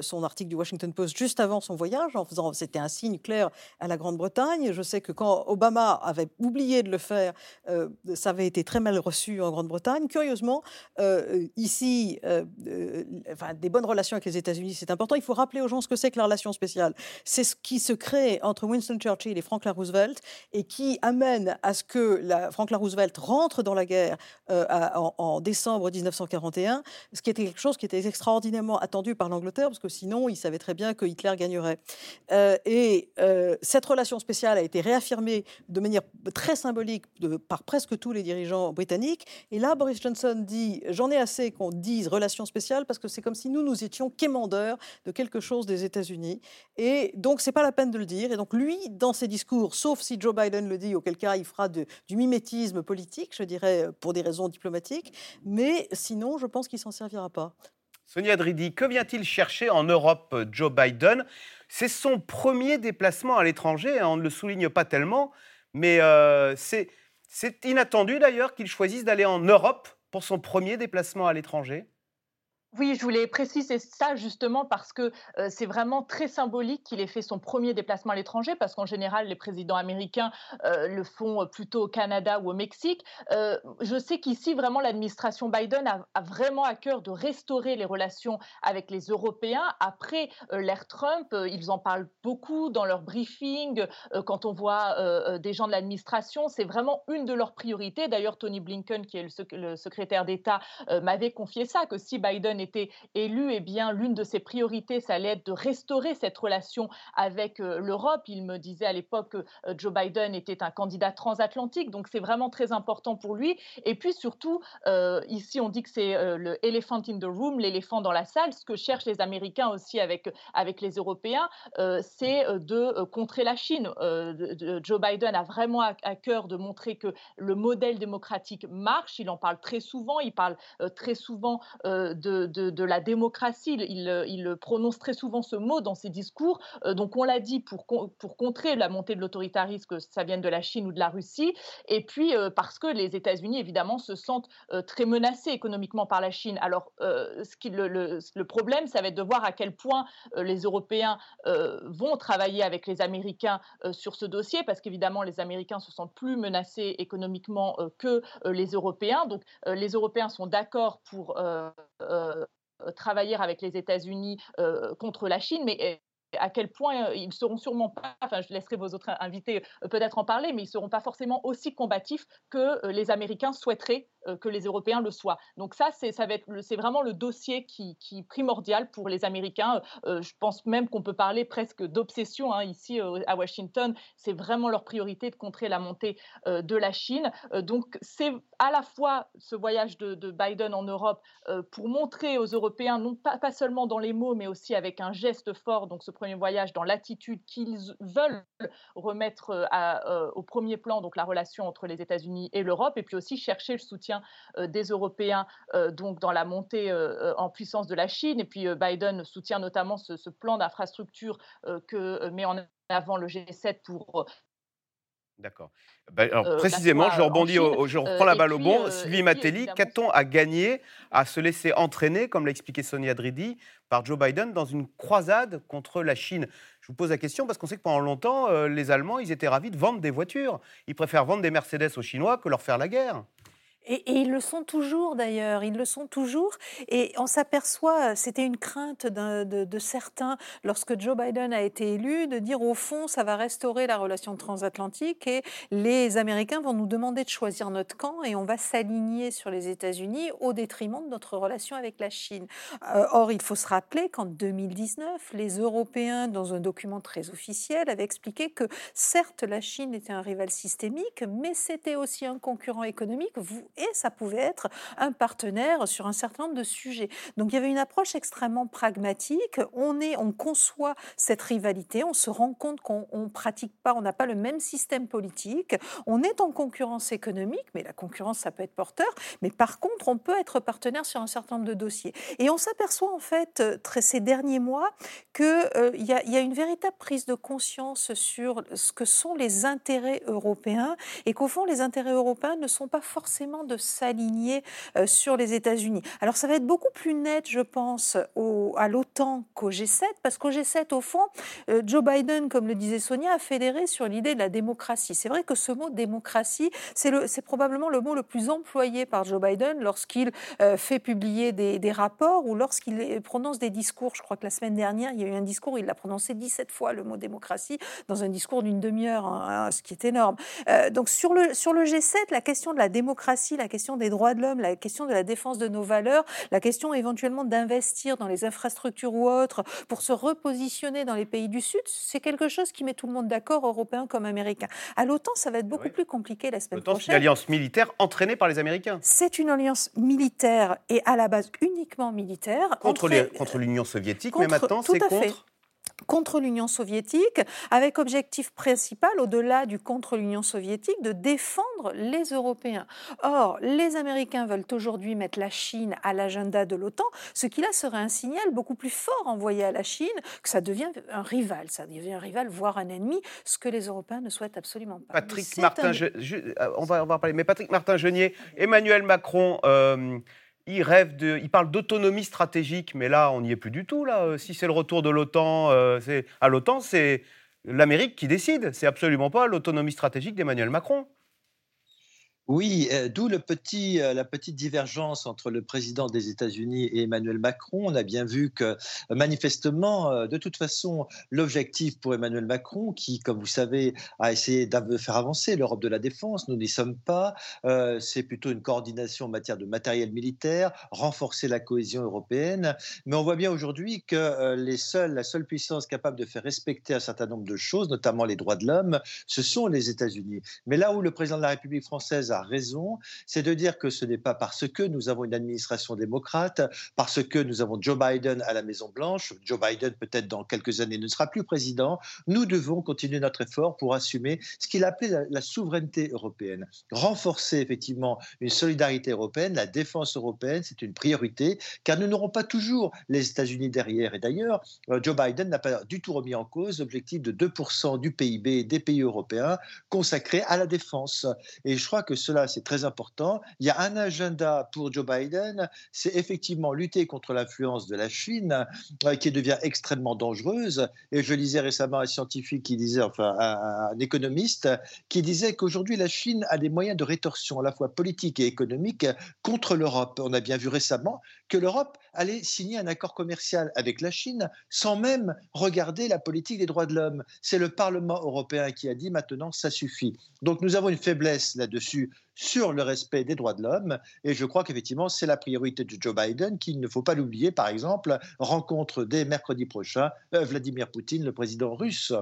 son, article du Washington Post juste avant son voyage, en faisant c'était un signe clair à la Grande-Bretagne. Je sais que quand Obama avait oublié de le faire, ça avait été très mal reçu en Grande-Bretagne. Curieusement, ici, enfin, des bonnes relations avec les États-Unis, c'est important. Il faut rappeler aux gens ce que c'est que la relation spéciale. C'est ce qui se crée entre Winston Churchill et Franklin Roosevelt et qui amène à ce que Franklin Roosevelt rentre dans la guerre euh, en, décembre 1941, ce qui était quelque chose qui était extraordinairement attendu par l'Angleterre, parce que sinon, il savait très bien que Hitler gagnerait. Euh, et euh, cette relation spéciale a été réaffirmée de manière très symbolique par presque tous les dirigeants britanniques. Et là, Boris Johnson dit J'en ai assez qu'on dise relation spéciale, parce que c'est comme si nous, nous étions quémandeurs de quelque chose des États-Unis. Et donc, c'est pas la peine de le dire. Et donc, lui, dans ses discours, sauf si Joe Biden le dit, auquel cas il fera de, du mimétisme politique, je dirais, pour des raisons diplomatiques, mais sinon, je pense qu'il s'en servira pas. Sonia Dridi, que vient-il chercher en Europe, Joe Biden? C'est son premier déplacement à l'étranger, hein, on ne le souligne pas tellement, mais euh, c'est inattendu d'ailleurs qu'il choisisse d'aller en Europe pour son premier déplacement à l'étranger? Oui, je voulais préciser ça justement parce que euh, c'est vraiment très symbolique qu'il ait fait son premier déplacement à l'étranger, parce qu'en général, les présidents américains euh, le font plutôt au Canada ou au Mexique. Euh, je sais qu'ici, vraiment, l'administration Biden a, vraiment à cœur de restaurer les relations avec les Européens. Après l'ère Trump, ils en parlent beaucoup dans leurs briefings, quand on voit des gens de l'administration, c'est vraiment une de leurs priorités. D'ailleurs, Tony Blinken, qui est le, le secrétaire d'État, m'avait confié ça, que si Biden était élu, eh bien, l'une de ses priorités, ça allait être de restaurer cette relation avec euh, l'Europe. Il me disait à l'époque que euh, Joe Biden était un candidat transatlantique, donc c'est vraiment très important pour lui. Et puis surtout, euh, ici, on dit que c'est le elephant in the room, l'éléphant dans la salle. Ce que cherchent les Américains aussi avec, avec les Européens, c'est de contrer la Chine. Joe Biden a vraiment à, à, cœur de montrer que le modèle démocratique marche. Il en parle très souvent. Il parle très souvent de de, la démocratie. Il, prononce très souvent ce mot dans ses discours. Euh, donc on l'a dit pour, contrer la montée de l'autoritarisme, que ça vienne de la Chine ou de la Russie, et puis euh, parce que les États-Unis, évidemment, se sentent euh, très menacés économiquement par la Chine. Alors ce qui, le, problème, ça va être de voir à quel point les Européens vont travailler avec les Américains sur ce dossier, parce qu'évidemment, les Américains se sentent plus menacés économiquement que les Européens. Donc les Européens sont d'accord pour euh, travailler avec les États-Unis euh, contre la Chine, mais eh, à quel point euh, ils seront sûrement pas, enfin je laisserai vos autres invités peut-être en parler, mais ils seront pas forcément aussi combatifs que les Américains souhaiteraient euh, que les Européens le soient. Donc ça, c'est vraiment le dossier qui, est primordial pour les Américains. Euh, je pense même qu'on peut parler presque d'obsession hein, ici euh, à Washington. C'est vraiment leur priorité de contrer la montée de la Chine. donc c'est à la fois ce voyage de, Biden en Europe pour montrer aux Européens, non pas, pas seulement dans les mots, mais aussi avec un geste fort. Donc ce premier voyage dans l'attitude qu'ils veulent remettre à, au premier plan, donc la relation entre les États-Unis et l'Europe, et puis aussi chercher le soutien euh, des Européens euh, donc dans la montée euh, en puissance de la Chine. Et puis Biden soutient notamment ce, plan d'infrastructure que met en avant le G7 pour D'accord. Bah, alors, précisément, je rebondis, je reprends la balle au bon. Sylvie Matelli, qu'a-t-on à gagner à se laisser entraîner, comme l'a expliqué Sonia Dridi, par Joe Biden dans une croisade contre la Chine? Je vous pose la question parce qu'on sait que pendant longtemps, les Allemands, ils étaient ravis de vendre des voitures. Ils préfèrent vendre des Mercedes aux Chinois que leur faire la guerre. Et, ils le sont toujours d'ailleurs, ils le sont toujours. Et on s'aperçoit, c'était une crainte de, certains lorsque Joe Biden a été élu, de dire au fond, ça va restaurer la relation transatlantique et les Américains vont nous demander de choisir notre camp et on va s'aligner sur les États-Unis au détriment de notre relation avec la Chine. Euh, or, il faut se rappeler qu'en 2019, les Européens, dans un document très officiel, avaient expliqué que certes, la Chine était un rival systémique, mais c'était aussi un concurrent économique. Et ça pouvait être un partenaire sur un certain nombre de sujets. Donc il y avait une approche extrêmement pragmatique. On est, on conçoit cette rivalité, on se rend compte qu'on pratique pas, on n'a pas le même système politique. On est en concurrence économique, mais la concurrence ça peut être porteur. Mais par contre, on peut être partenaire sur un certain nombre de dossiers. Et on s'aperçoit en fait ces derniers mois qu'il euh, y, a une véritable prise de conscience sur ce que sont les intérêts européens et qu'au fond les intérêts européens ne sont pas forcément de s'aligner euh, sur les États-Unis. Alors ça va être beaucoup plus net, je pense, à l'OTAN qu'au G7, parce qu'au G7, au fond, euh, Joe Biden, comme le disait Sonia, a fédéré sur l'idée de la démocratie. C'est vrai que ce mot démocratie, c'est probablement le mot le plus employé par Joe Biden lorsqu'il euh, fait publier des, rapports ou lorsqu'il prononce des discours. Je crois que la semaine dernière, il y a eu un discours, il l'a prononcé 17 fois le mot démocratie dans un discours d'une demi-heure, hein, ce qui est énorme. donc sur le, sur le G7, la question de la démocratie, la question des droits de l'homme, la question de la défense de nos valeurs, la question éventuellement d'investir dans les infrastructures ou autres pour se repositionner dans les pays du Sud, c'est quelque chose qui met tout le monde d'accord, européens comme américains. À l'OTAN, ça va être beaucoup plus compliqué la semaine prochaine. C'est une alliance militaire entraînée par les Américains. C'est une alliance militaire et à la base uniquement militaire. Contre, contre l'Union soviétique, mais maintenant c'est contre contre l'Union soviétique, avec objectif principal, au-delà du contre l'Union soviétique, de défendre les Européens. Or, les Américains veulent aujourd'hui mettre la Chine à l'agenda de l'OTAN, ce qui là serait un signal beaucoup plus fort envoyé à la Chine, que ça devient un rival, ça devient un rival, voire un ennemi, ce que les Européens ne souhaitent absolument pas. Patrick Martin, euh, on, va, on va parler, mais Patrick Martin-Genier, Emmanuel Macron... Euh, il rêve de, il parle d'autonomie stratégique, mais là, on n'y est plus du tout. Là, si c'est le retour de l'OTAN, c'est à l'OTAN, c'est l'Amérique qui décide. C'est absolument pas l'autonomie stratégique d'Emmanuel Macron. Oui, euh, d'où petit, euh, la petite divergence entre le président des États-Unis et Emmanuel Macron. On a bien vu que euh, manifestement, de toute façon, l'objectif pour Emmanuel Macron, qui, comme vous savez, a essayé de faire avancer l'Europe de la défense, nous n'y sommes pas, c'est plutôt une coordination en matière de matériel militaire, renforcer la cohésion européenne. Mais on voit bien aujourd'hui que les la seule puissance capable de faire respecter un certain nombre de choses, notamment les droits de l'homme, ce sont les États-Unis. Mais là où le président de la République française a raison, c'est de dire que ce n'est pas parce que nous avons une administration démocrate, parce que nous avons Joe Biden à la Maison-Blanche, Joe Biden peut-être dans quelques années ne sera plus président, nous devons continuer notre effort pour assumer ce qu'il appelait la, la souveraineté européenne. Renforcer effectivement une solidarité européenne, la défense européenne, c'est une priorité, car nous n'aurons pas toujours les États-Unis derrière. Et d'ailleurs, euh, Joe Biden n'a pas du tout remis en cause l'objectif de 2% du PIB des pays européens consacré à la défense. Et je crois que cela, c'est très important. Il y a un agenda pour Joe Biden, c'est effectivement lutter contre l'influence de la Chine, euh, qui devient extrêmement dangereuse. Et je lisais récemment un scientifique qui disait, enfin un, économiste, qui disait qu'aujourd'hui la Chine a des moyens de rétorsion à la fois politique et économique contre l'Europe. On a bien vu récemment que l'Europe allait signer un accord commercial avec la Chine sans même regarder la politique des droits de l'homme. C'est le Parlement européen qui a dit maintenant ça suffit. Donc nous avons une faiblesse là-dessus sur le respect des droits de l'homme. Et je crois qu'effectivement, c'est la priorité de Joe Biden, qu'il ne faut pas l'oublier. Par exemple, rencontre dès mercredi prochain euh, Vladimir Poutine, le président russe.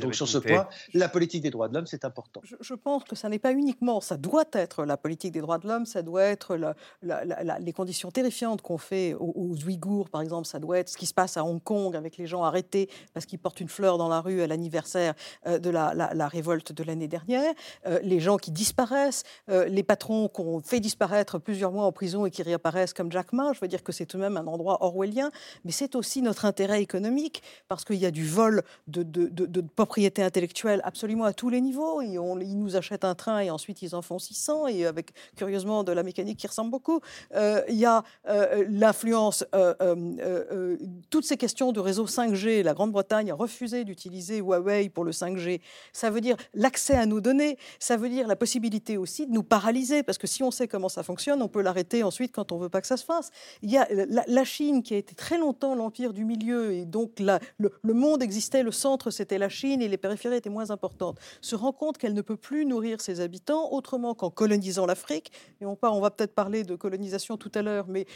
Donc sur ce point, la politique des droits de l'homme, c'est important. Je, pense que ça n'est pas uniquement, ça doit être la politique des droits de l'homme, ça doit être les conditions terrifiantes qu'on fait aux, Ouïghours, par exemple, ça doit être ce qui se passe à Hong Kong avec les gens arrêtés parce qu'ils portent une fleur dans la rue à l'anniversaire euh, de la, révolte de l'année dernière, euh, les gens qui disparaissent, euh, les patrons qu'on fait disparaître plusieurs mois en prison et qui réapparaissent comme Jack Ma. Je veux dire que c'est tout de même un endroit orwellien, mais c'est aussi notre intérêt économique parce qu'il y a du vol de, de, de propriété intellectuelle absolument à tous les niveaux. Ils, nous achètent un train et ensuite ils en font 600 et avec curieusement de la mécanique qui ressemble beaucoup. Euh, il y a euh, l'influence, euh, toutes ces questions de réseau 5G. La Grande-Bretagne a refusé d'utiliser Huawei pour le 5G. Ça veut dire l'accès à nos données. Ça veut dire la possibilité aussi de nous paralyser parce que si on sait comment ça fonctionne, on peut l'arrêter ensuite quand on veut pas que ça se fasse. Il y a la, Chine qui a été très longtemps l'empire du milieu et donc le, le monde existait, le centre c'était la Chine et les périphéries étaient moins importantes, se rend compte qu'elle ne peut plus nourrir ses habitants autrement qu'en colonisant l'Afrique. Et on, on va peut-être parler de colonisation tout à l'heure, mais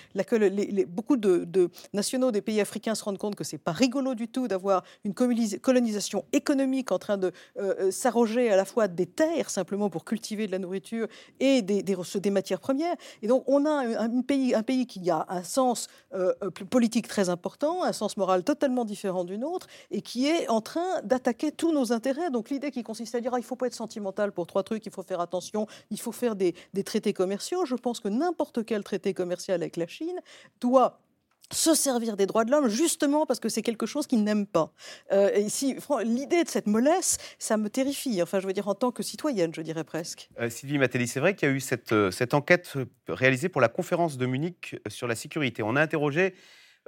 beaucoup de, nationaux des pays africains se rendent compte que c'est pas rigolo du tout d'avoir une colonisation économique en train de euh, euh, s'arroger à la fois des terres simplement pour cultiver de la nourriture et des, matières premières. Et donc on a un, pays, un pays qui a un sens euh, politique très important, un sens moral totalement différent du nôtre, et qui est en train d'attaquer tous nos intérêts. Donc l'idée qui consiste à dire ah, il ne faut pas être sentimental pour trois trucs, il faut faire attention, il faut faire des, traités commerciaux. Je pense que n'importe quel traité commercial avec la Chine doit se servir des droits de l'homme justement parce que c'est quelque chose qu'ils n'aiment pas. Euh, et si l'idée de cette mollesse, ça me terrifie. Enfin, je veux dire en tant que citoyenne, je dirais presque. Euh, Sylvie Matteli, c'est vrai qu'il y a eu cette, euh, cette enquête réalisée pour la conférence de Munich sur la sécurité. On a interrogé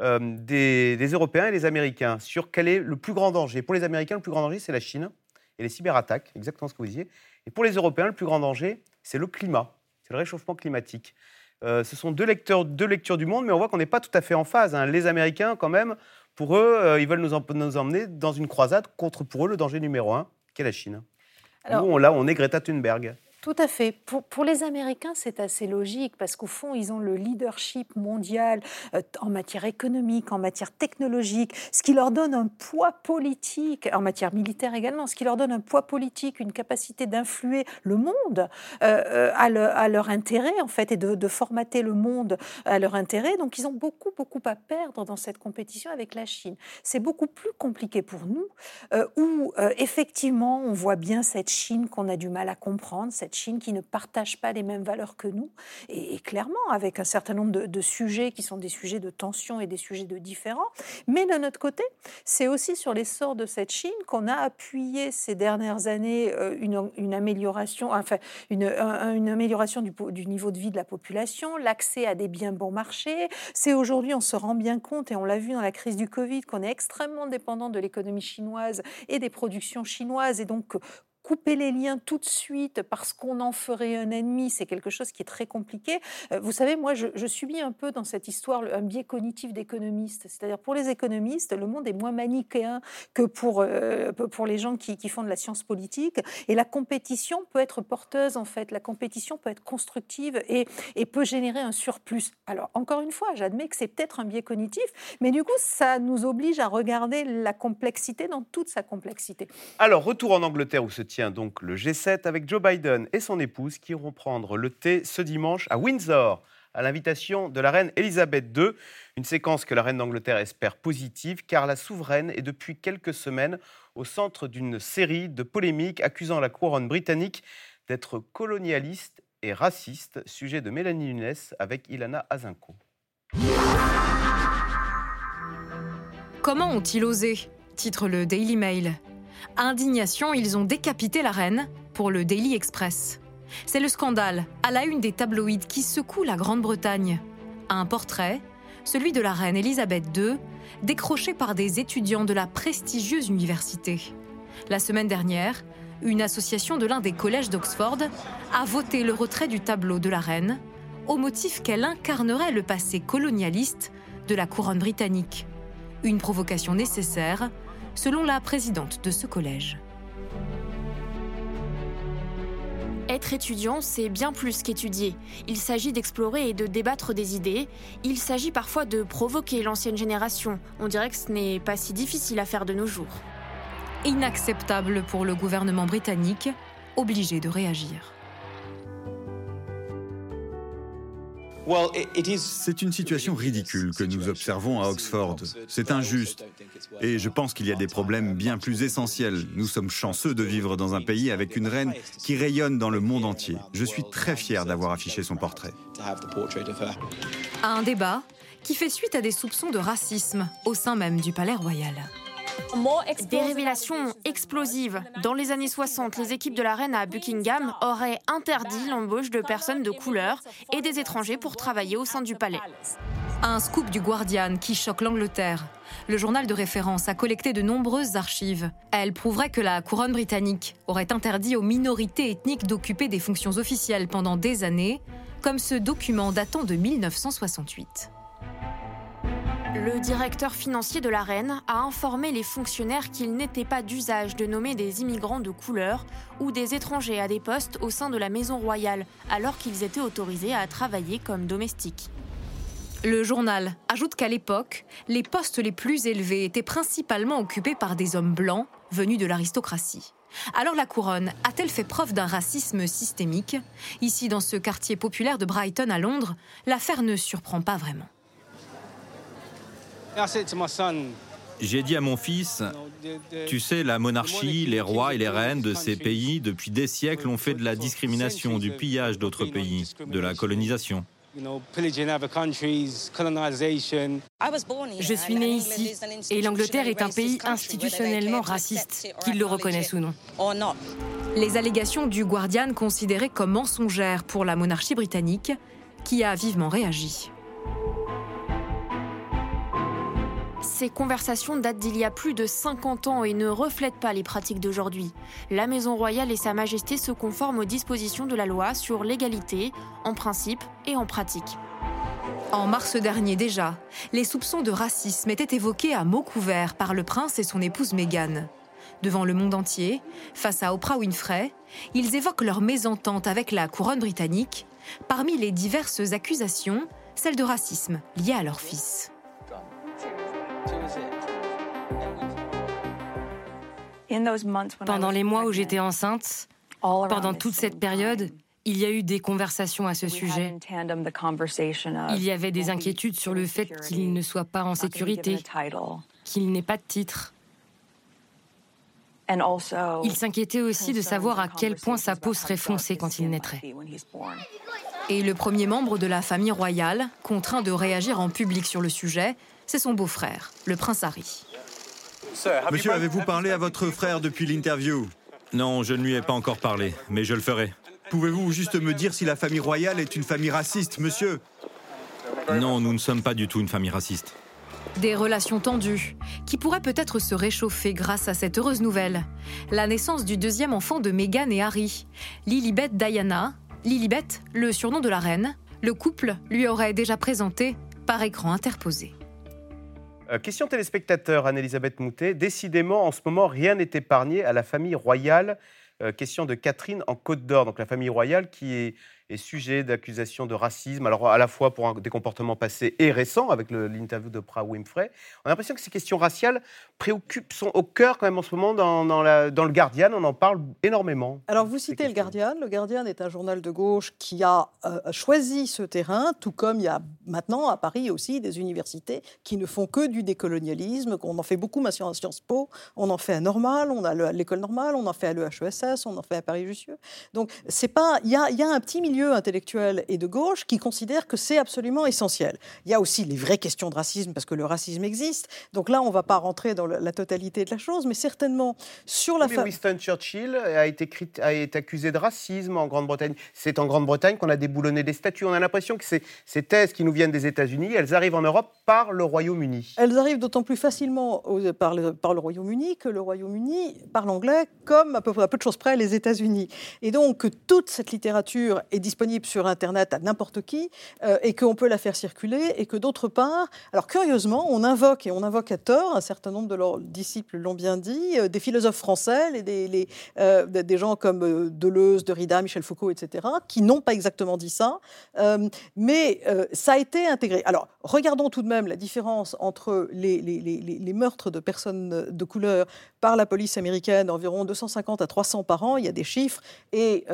euh, des, Européens et des Américains sur quel est le plus grand danger. Pour les Américains, le plus grand danger, c'est la Chine et les cyberattaques, exactement ce que vous disiez. Et pour les Européens, le plus grand danger, c'est le climat, c'est le réchauffement climatique. Euh, ce sont deux, lecteurs, deux lectures du monde, mais on voit qu'on n'est pas tout à fait en phase. Hein. Les Américains, quand même, pour eux, euh, ils veulent nous, nous, emmener dans une croisade contre, pour eux, le danger numéro un, qui est la Chine. Alors, Nous, on, là, on est Greta Thunberg. Tout à fait. Pour, les Américains, c'est assez logique parce qu'au fond, ils ont le leadership mondial euh, en matière économique, en matière technologique, ce qui leur donne un poids politique, en matière militaire également, ce qui leur donne un poids politique, une capacité d'influer le monde euh, euh, à, leur intérêt, en fait, et de, formater le monde à leur intérêt. Donc, ils ont beaucoup, beaucoup à perdre dans cette compétition avec la Chine. C'est beaucoup plus compliqué pour nous, où effectivement, on voit bien cette Chine qu'on a du mal à comprendre, Chine qui ne partage pas les mêmes valeurs que nous, et, clairement avec un certain nombre de, sujets qui sont des sujets de tension et des sujets de différents. Mais de notre côté, c'est aussi sur l'essor de cette Chine qu'on a appuyé ces dernières années une, une amélioration, enfin une, une amélioration du, du niveau de vie de la population, l'accès à des biens bon marché. C'est aujourd'hui, on se rend bien compte, et on l'a vu dans la crise du Covid, qu'on est extrêmement dépendant de l'économie chinoise et des productions chinoises. Et donc, couper les liens tout de suite parce qu'on en ferait un ennemi, c'est quelque chose qui est très compliqué. Euh, vous savez, moi, je, subis un peu dans cette histoire un biais cognitif d'économiste. C'est-à-dire, pour les économistes, le monde est moins manichéen que pour, euh, pour les gens qui, font de la science politique. Et la compétition peut être porteuse, en fait. La compétition peut être constructive et, et peut générer un surplus. Alors, encore une fois, j'admets que c'est peut-être un biais cognitif, mais du coup, ça nous oblige à regarder la complexité dans toute sa complexité. Alors, retour en Angleterre où se tient donc le G7 avec Joe Biden et son épouse qui iront prendre le thé ce dimanche à Windsor à l'invitation de la reine Elisabeth II. Une séquence que la reine d'Angleterre espère positive car la souveraine est depuis quelques semaines au centre d'une série de polémiques accusant la couronne britannique d'être colonialiste et raciste. Sujet de Mélanie Nunes avec Ilana Azinko. Comment ont-ils osé? Titre le Daily Mail. Indignation, ils ont décapité la reine pour le Daily Express. C'est le scandale, à la une des tabloïds qui secoue la Grande-Bretagne. Un portrait, celui de la reine Elisabeth II, décroché par des étudiants de la prestigieuse université. La semaine dernière, une association de l'un des collèges d'Oxford a voté le retrait du tableau de la reine au motif qu'elle incarnerait le passé colonialiste de la couronne britannique. Une provocation nécessaire selon la présidente de ce collège. Être étudiant, c'est bien plus qu'étudier. Il s'agit d'explorer et de débattre des idées. Il s'agit parfois de provoquer l'ancienne génération. On dirait que ce n'est pas si difficile à faire de nos jours. Inacceptable pour le gouvernement britannique, obligé de réagir. C'est une situation ridicule que nous observons à Oxford. C'est injuste. Et je pense qu'il y a des problèmes bien plus essentiels. Nous sommes chanceux de vivre dans un pays avec une reine qui rayonne dans le monde entier. Je suis très fier d'avoir affiché son portrait. Un débat qui fait suite à des soupçons de racisme au sein même du Palais royal. Des révélations explosives. Dans les années 60, les équipes de la reine à Buckingham auraient interdit l'embauche de personnes de couleur et des étrangers pour travailler au sein du palais. Un scoop du Guardian qui choque l'Angleterre. Le journal de référence a collecté de nombreuses archives. Elle prouverait que la couronne britannique aurait interdit aux minorités ethniques d'occuper des fonctions officielles pendant des années, comme ce document datant de 1968. Le directeur financier de la reine a informé les fonctionnaires qu'il n'était pas d'usage de nommer des immigrants de couleur ou des étrangers à des postes au sein de la maison royale, alors qu'ils étaient autorisés à travailler comme domestiques. Le journal ajoute qu'à l'époque, les postes les plus élevés étaient principalement occupés par des hommes blancs venus de l'aristocratie. Alors la couronne a-t-elle fait preuve d'un racisme systémique? Ici, dans ce quartier populaire de Brighton à Londres, l'affaire ne surprend pas vraiment. J'ai dit à mon fils, tu sais, la monarchie, les rois et les reines de ces pays, depuis des siècles, ont fait de la discrimination, du pillage d'autres pays, de la colonisation. Je suis né ici et l'Angleterre est un pays institutionnellement raciste, qu'ils le reconnaissent ou non. Les allégations du Guardian considérées comme mensongères pour la monarchie britannique, qui a vivement réagi. Ces conversations datent d'il y a plus de 50 ans et ne reflètent pas les pratiques d'aujourd'hui. La Maison royale et Sa Majesté se conforment aux dispositions de la loi sur l'égalité, en principe et en pratique. En mars dernier déjà, les soupçons de racisme étaient évoqués à mots couverts par le prince et son épouse Meghan. Devant le monde entier, face à Oprah Winfrey, ils évoquent leur mésentente avec la couronne britannique, parmi les diverses accusations, celle de racisme liée à leur fils. Pendant les mois où j'étais enceinte, pendant toute cette période, il y a eu des conversations à ce sujet. Il y avait des inquiétudes sur le fait qu'il ne soit pas en sécurité, qu'il n'ait pas de titre. Il s'inquiétait aussi de savoir à quel point sa peau serait foncée quand il naîtrait. Et le premier membre de la famille royale, contraint de réagir en public sur le sujet, c'est son beau-frère, le prince Harry. Monsieur, avez-vous parlé à votre frère depuis l'interview? Non, je ne lui ai pas encore parlé, mais je le ferai. Pouvez-vous juste me dire si la famille royale est une famille raciste, monsieur? Non, nous ne sommes pas du tout une famille raciste. Des relations tendues, qui pourraient peut-être se réchauffer grâce à cette heureuse nouvelle. La naissance du deuxième enfant de Meghan et Harry, Lilibet Diana. Lilibet, le surnom de la reine, le couple lui aurait déjà présenté par écran interposé. Euh, question téléspectateur, Anne-Elisabeth Moutet. Décidément, en ce moment, rien n'est épargné à la famille royale. Euh, question de Catherine en Côte d'Or, donc la famille royale qui est est sujet d'accusations de racisme, alors à la fois pour des comportements passés et récents, avec l'interview de Pra Winfrey. On a l'impression que ces questions raciales préoccupent, sont au cœur quand même en ce moment dans, dans, la, dans le Guardian, on en parle énormément. Alors vous citez le Guardian, le Guardian est un journal de gauche qui a euh, choisi ce terrain, tout comme il y a maintenant à Paris aussi des universités qui ne font que du décolonialisme, qu'on en fait beaucoup à Sciences Po, on en fait à Normal, on a l'école normale, on en fait à l'EHESS, on en fait à Paris-Jussieu. Donc c'est pas, il y a, y a un petit milieu intellectuel et de gauche qui considèrent que c'est absolument essentiel. Il y a aussi les vraies questions de racisme, parce que le racisme existe. Donc là, on ne va pas rentrer dans la totalité de la chose, mais certainement sur la... Mais Winston Churchill a été, a été accusé de racisme en Grande-Bretagne. C'est en Grande-Bretagne qu'on a déboulonné des statues. On a l'impression que ces, ces thèses qui nous viennent des États-Unis, elles arrivent en Europe par le Royaume-Uni. Elles arrivent d'autant plus facilement par le, par le Royaume-Uni que le Royaume-Uni parle anglais comme à peu, à peu de choses près les États-Unis. Et donc toute cette littérature est disponible sur Internet à n'importe qui euh, et qu'on peut la faire circuler et que d'autre part, alors curieusement, on invoque et on invoque à tort, un certain nombre de leurs disciples l'ont bien dit, euh, des philosophes français, euh, des gens comme Deleuze, Derrida, Michel Foucault, etc., qui n'ont pas exactement dit ça, mais ça a été intégré. Alors, regardons tout de même la différence entre les meurtres de personnes de couleur par la police américaine, environ 250 à 300 par an, il y a des chiffres, et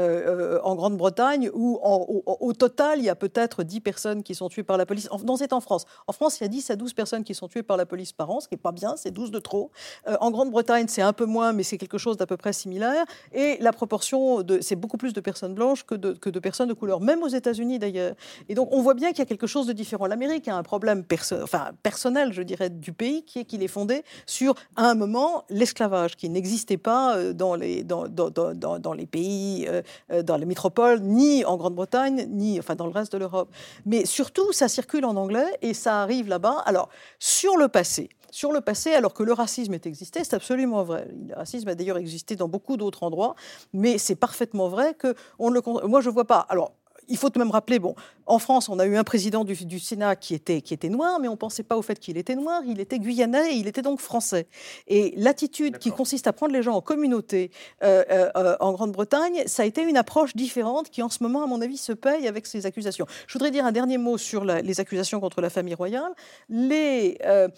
en Grande-Bretagne, où au, total, il y a peut-être 10 personnes qui sont tuées par la police. Non, c'est en France. En France, il y a 10 à 12 personnes qui sont tuées par la police par an, ce qui n'est pas bien, c'est 12 de trop. Euh, en Grande-Bretagne, c'est un peu moins, mais c'est quelque chose d'à peu près similaire. Et la proportion, c'est beaucoup plus de personnes blanches que de, personnes de couleur, même aux États-Unis d'ailleurs. Et donc, on voit bien qu'il y a quelque chose de différent. L'Amérique a un problème enfin, personnel, je dirais, du pays, qui est qu'il est fondé sur, à un moment, l'esclavage, qui n'existait pas euh, dans les, dans, dans, dans, dans les pays, euh, dans les métropoles, ni en Grande-Bretagne, ni enfin dans le reste de l'Europe. Mais surtout, ça circule en anglais et ça arrive là-bas. Alors, sur le passé, sur le passé, alors que le racisme est existé, c'est absolument vrai. Le racisme a d'ailleurs existé dans beaucoup d'autres endroits, mais c'est parfaitement vrai que on le. Moi, je vois pas. Alors, il faut tout de même rappeler, bon, en France, on a eu un président du, Sénat qui était, qui était noir, mais on ne pensait pas au fait qu'il était noir, il était guyanais et il était donc français. Et l'attitude qui consiste à prendre les gens en communauté euh, euh, en Grande-Bretagne, ça a été une approche différente qui, en ce moment, à mon avis, se paye avec ces accusations. Je voudrais dire un dernier mot sur les accusations contre la famille royale. Les, euh,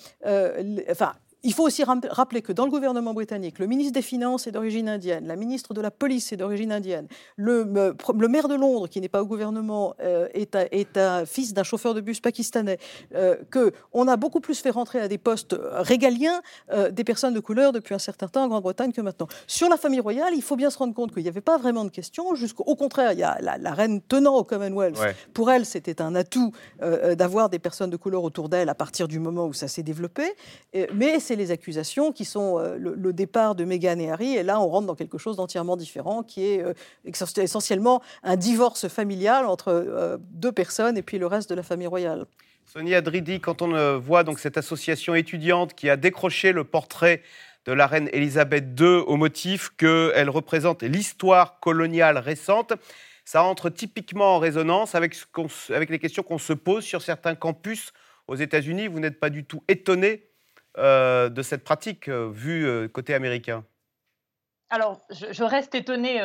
enfin, il faut aussi rappeler que dans le gouvernement britannique, le ministre des Finances est d'origine indienne, la ministre de la Police est d'origine indienne, le, le, maire de Londres, qui n'est pas au gouvernement, euh, est, un, fils d'un chauffeur de bus pakistanais, euh, qu'on a beaucoup plus fait rentrer à des postes régaliens euh, des personnes de couleur depuis un certain temps en Grande-Bretagne que maintenant. Sur la famille royale, il faut bien se rendre compte qu'il n'y avait pas vraiment de questions. Au contraire, il y a la, reine tenant au Commonwealth. Pour elle, c'était un atout d'avoir des personnes de couleur autour d'elle à partir du moment où ça s'est développé. mais c'est les accusations qui sont euh, le, départ de Meghan et Harry. Et là, on rentre dans quelque chose d'entièrement différent, qui est euh, essentiellement un divorce familial entre euh, deux personnes et puis le reste de la famille royale. Sonia Dridi, quand on voit donc cette association étudiante qui a décroché le portrait de la reine Elisabeth II au motif qu'elle représente l'histoire coloniale récente, ça entre typiquement en résonance avec, avec les questions qu'on se pose sur certains campus aux États-Unis. Vous n'êtes pas du tout étonné euh, de cette pratique euh, vue euh, côté américain? Alors, je, reste étonnée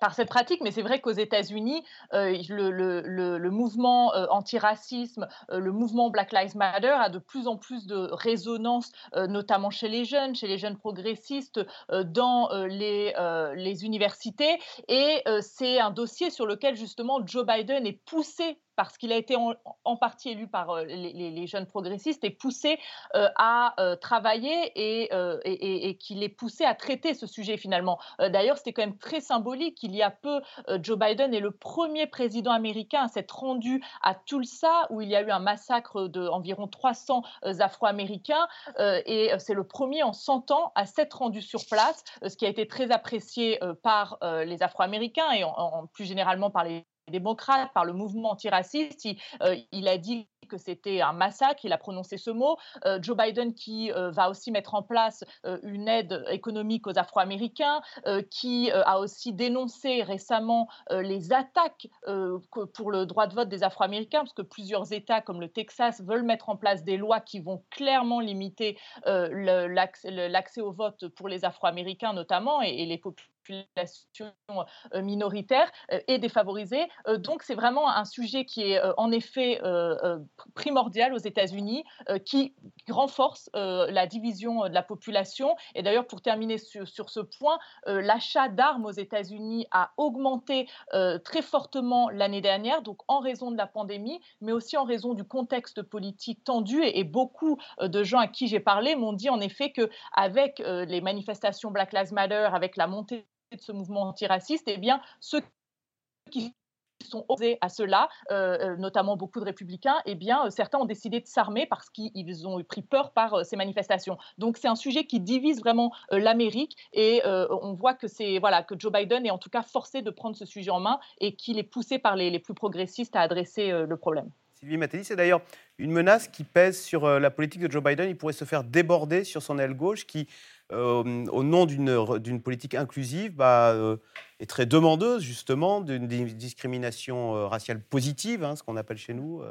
par cette pratique, mais c'est vrai qu'aux États-Unis, euh, le, mouvement euh, antiracisme, euh, le mouvement Black Lives Matter a de plus en plus de résonance, notamment chez les jeunes, chez les jeunes progressistes, dans les, universités. Et c'est un dossier sur lequel justement Joe Biden est poussé parce qu'il a été en, partie élu par les, jeunes progressistes, et poussé à travailler et, et, qu'il est poussé à traiter ce sujet finalement. D'ailleurs, c'était quand même très symbolique. Il y a peu, Joe Biden est le premier président américain à s'être rendu à Tulsa, où il y a eu un massacre d'environ 300 Afro-Américains, et c'est le premier en 100 ans à s'être rendu sur place, ce qui a été très apprécié par les Afro-Américains et plus généralement par les démocrates, par le mouvement antiraciste. Il, euh, il a dit que c'était un massacre, il a prononcé ce mot. Euh, Joe Biden qui euh, va aussi mettre en place une aide économique aux Afro-Américains, qui a aussi dénoncé récemment les attaques pour le droit de vote des Afro-Américains, parce que plusieurs États comme le Texas veulent mettre en place des lois qui vont clairement limiter l'accès au vote pour les Afro-Américains notamment et, et les populations population euh, minoritaire euh, et défavorisée. Euh, donc c'est vraiment un sujet qui est en effet primordial aux États-Unis, qui renforce la division de la population. Et d'ailleurs, pour terminer sur, sur ce point, l'achat d'armes aux États-Unis a augmenté très fortement l'année dernière, donc en raison de la pandémie, mais aussi en raison du contexte politique tendu. Et, et beaucoup de gens à qui j'ai parlé m'ont dit en effet que avec les manifestations Black Lives Matter, avec la montée de ce mouvement antiraciste, eh bien, ceux qui sont opposés à cela, euh, euh, notamment beaucoup de républicains, eh bien, euh, certains ont décidé de s'armer parce qu'ils ont pris peur par ces manifestations. Donc, c'est un sujet qui divise vraiment l'Amérique et on voit que c'est voilà que Joe Biden est en tout cas forcé de prendre ce sujet en main et qu'il est poussé par les, plus progressistes à adresser le problème. Sylvie Mattei, c'est d'ailleurs une menace qui pèse sur la politique de Joe Biden. Il pourrait se faire déborder sur son aile gauche qui euh, au nom d'une politique inclusive, bah, euh, est très demandeuse justement d'une discrimination euh, raciale positive, hein, ce qu'on appelle chez nous.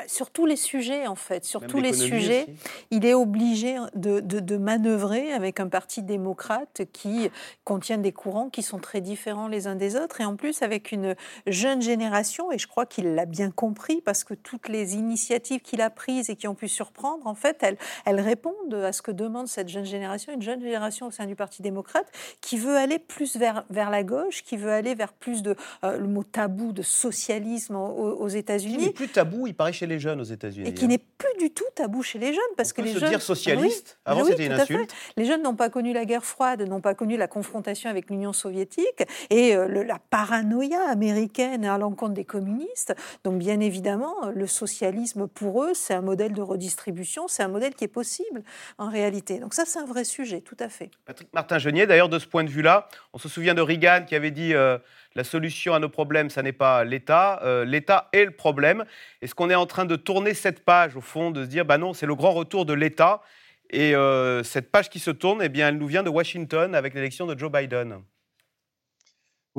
Bah, sur tous les sujets, en fait, sur tous les sujets, il est obligé de, de, manœuvrer avec un parti démocrate qui contient des courants qui sont très différents les uns des autres, et en plus avec une jeune génération, et je crois qu'il l'a bien compris, parce que toutes les initiatives qu'il a prises et qui ont pu surprendre, en fait, elles, elles répondent à ce que demande cette jeune génération, une jeune génération au sein du Parti démocrate, qui veut aller plus vers, vers la gauche, qui veut aller vers plus de, euh, le mot tabou, de socialisme aux, aux États-Unis. Plus tabou, il paraît chez les jeunes aux États-Unis. Et qui hein. n'est plus du tout tabou chez les jeunes. Parce que les se jeunes. dire socialiste, avant c'était une insulte. Les jeunes n'ont pas connu la guerre froide, n'ont pas connu la confrontation avec l'Union soviétique et euh, la paranoïa américaine à l'encontre des communistes. Donc, bien évidemment, le socialisme pour eux, c'est un modèle de redistribution, c'est un modèle qui est possible en réalité. Donc, ça, c'est un vrai sujet, tout à fait. Patrick Martin-Genier, d'ailleurs, de ce point de vue-là, on se souvient de Reagan qui avait dit. Euh, la solution à nos problèmes, ça n'est pas l'État. Euh, L'État est le problème. Est-ce qu'on est en train de tourner cette page, au fond, de se dire, bah non, c'est le grand retour de l'État Et euh, cette page qui se tourne, eh bien, elle nous vient de Washington avec l'élection de Joe Biden.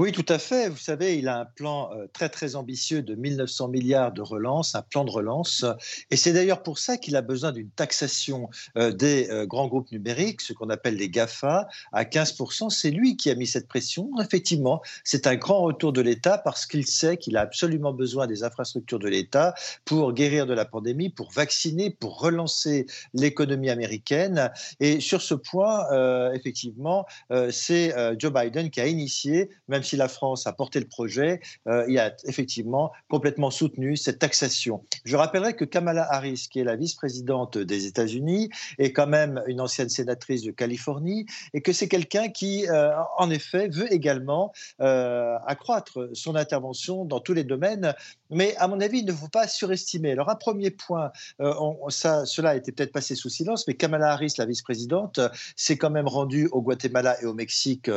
Oui, tout à fait. Vous savez, il a un plan euh, très très ambitieux de 1900 milliards de relance, un plan de relance. Et c'est d'ailleurs pour ça qu'il a besoin d'une taxation euh, des euh, grands groupes numériques, ce qu'on appelle les GAFA, à 15%. C'est lui qui a mis cette pression. Effectivement, c'est un grand retour de l'État parce qu'il sait qu'il a absolument besoin des infrastructures de l'État pour guérir de la pandémie, pour vacciner, pour relancer l'économie américaine. Et sur ce point, effectivement, c'est Joe Biden qui a initié, même même si la France a porté le projet, euh, il a effectivement complètement soutenu cette taxation. Je rappellerai que Kamala Harris, qui est la vice-présidente des États-Unis, est quand même une ancienne sénatrice de Californie et que c'est quelqu'un qui, euh, en effet, veut également euh, accroître son intervention dans tous les domaines. Mais à mon avis, il ne faut pas surestimer. Alors, un premier point, cela a été peut-être passé sous silence, mais Kamala Harris, la vice-présidente, s'est quand même rendue au Guatemala et au Mexique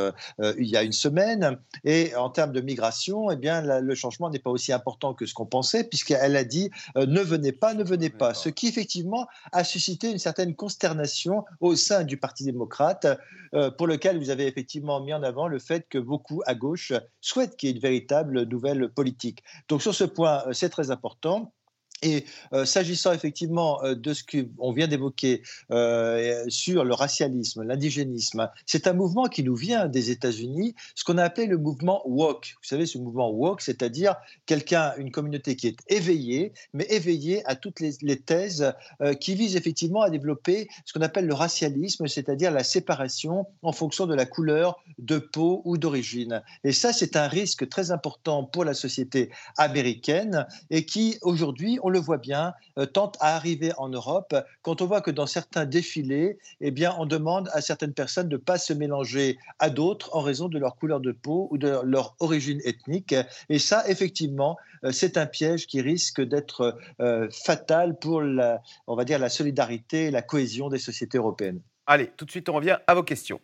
il y a une semaine. Et en termes de migration, eh bien, le changement n'est pas aussi important que ce qu'on pensait, puisqu'elle a dit euh, ne venez pas, ne venez pas. Ce qui, effectivement, a suscité une certaine consternation au sein du Parti démocrate, euh, pour lequel vous avez effectivement mis en avant le fait que beaucoup à gauche souhaitent qu'il y ait une véritable nouvelle politique. Donc, sur ce point, euh, c'est très important. Et euh, s'agissant effectivement euh, de ce qu'on vient d'évoquer euh, sur le racialisme, l'indigénisme, c'est un mouvement qui nous vient des États-Unis, ce qu'on a appelé le mouvement woke. Vous savez, ce mouvement woke, c'est-à-dire quelqu'un, une communauté qui est éveillée, mais éveillée à toutes les, thèses qui visent effectivement à développer ce qu'on appelle le racialisme, c'est-à-dire la séparation en fonction de la couleur de peau ou d'origine. Et ça, c'est un risque très important pour la société américaine et qui, aujourd'hui, on le voit bien, euh, tente à arriver en Europe quand on voit que dans certains défilés, eh bien, on demande à certaines personnes de ne pas se mélanger à d'autres en raison de leur couleur de peau ou de leur origine ethnique. Et ça, effectivement, euh, c'est un piège qui risque d'être euh, fatal pour, on va dire, la solidarité et la cohésion des sociétés européennes. Allez, tout de suite, on revient à vos questions.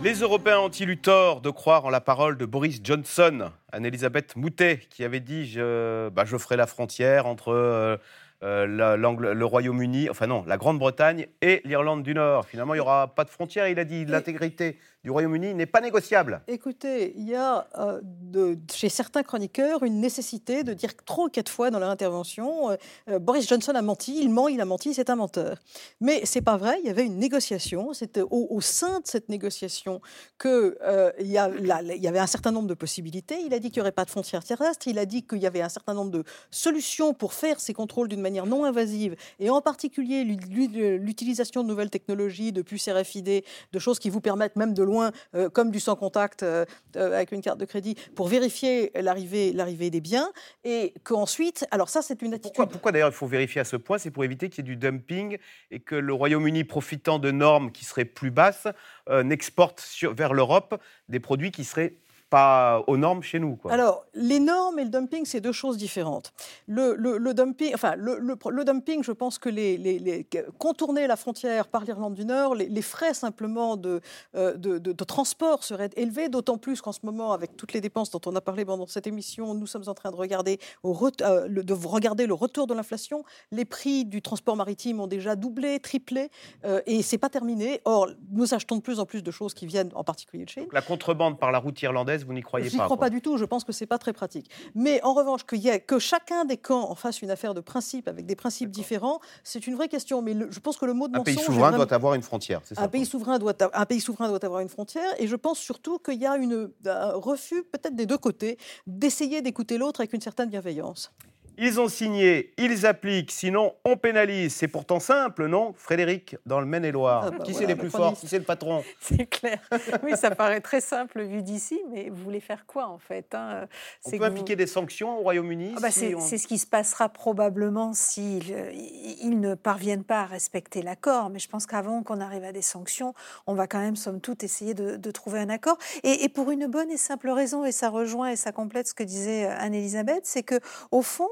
Les Européens ont-ils eu tort de croire en la parole de Boris Johnson, Anne-Elisabeth Moutet, qui avait dit je, bah, ferai la frontière entre euh, euh, le Royaume-Uni, enfin non, la Grande-Bretagne et l'Irlande du Nord. Finalement, il n'y aura pas de frontière. Il a dit l'intégrité du Royaume-Uni n'est pas négociable. Écoutez, il y a euh, de, chez certains chroniqueurs une nécessité de dire trois ou quatre fois dans leur intervention euh, euh, Boris Johnson a menti, il ment, il a menti, c'est un menteur. Mais c'est pas vrai, il y avait une négociation, c'était au, sein de cette négociation qu'il il, y y avait un certain nombre de possibilités. Il a dit qu'il n'y aurait pas de frontières terrestres, il a dit qu'il y avait un certain nombre de solutions pour faire ces contrôles d'une manière non invasive, et en particulier l'utilisation de nouvelles technologies, de puces RFID, de choses qui vous permettent même de loin, euh, comme du sans contact euh, euh, avec une carte de crédit, pour vérifier l'arrivée, l'arrivée des biens, et qu'ensuite, alors ça c'est une attitude. Pourquoi, d'ailleurs il faut vérifier à ce point C'est pour éviter qu'il y ait du dumping et que le Royaume-Uni, profitant de normes qui seraient plus basses, n'exporte vers l'Europe des produits qui seraient pas aux normes chez nous. Quoi. Alors, les normes et le dumping, c'est deux choses différentes. Le, le, dumping, enfin, le, le, dumping, je pense que les, les, contourner la frontière par l'Irlande du Nord, les, frais simplement de, euh, de, de, transport seraient élevés, d'autant plus qu'en ce moment, avec toutes les dépenses dont on a parlé pendant cette émission, nous sommes en train de regarder, au euh, de regarder le retour de l'inflation. Les prix du transport maritime ont déjà doublé, triplé, euh, et c'est pas terminé. Or, nous achetons de plus en plus de choses qui viennent en particulier de Chine. la contrebande par la route irlandaise vous n'y croyez pas Je n'y crois pas du tout, je pense que ce n'est pas très pratique. Mais en revanche, y que chacun des camps en fasse une affaire de principe avec des principes différents, c'est une vraie question. Mais je pense que le mot de un pays souverain doit avoir une frontière, c'est ça un pays, souverain doit, un pays souverain doit avoir une frontière, et je pense surtout qu'il y a une, un refus, peut-être des deux côtés, d'essayer d'écouter l'autre avec une certaine bienveillance. Ils ont signé, ils appliquent, sinon on pénalise. C'est pourtant simple, non Frédéric, dans le Maine-et-Loire? Ah bah qui c'est les plus forts? Qui c'est le patron? C'est clair. Oui, ça paraît très simple vu d'ici, mais vous voulez faire quoi en fait hein? On peut appliquer des sanctions au Royaume-Uni ah bah C'est ce qui se passera probablement s'ils ils ne parviennent pas à respecter l'accord. Mais je pense qu'avant qu'on arrive à des sanctions, on va quand même, somme toute, essayer de, trouver un accord. Et, et, pour une bonne et simple raison, et ça rejoint et ça complète ce que disait Anne-Elisabeth, c'est que au fond,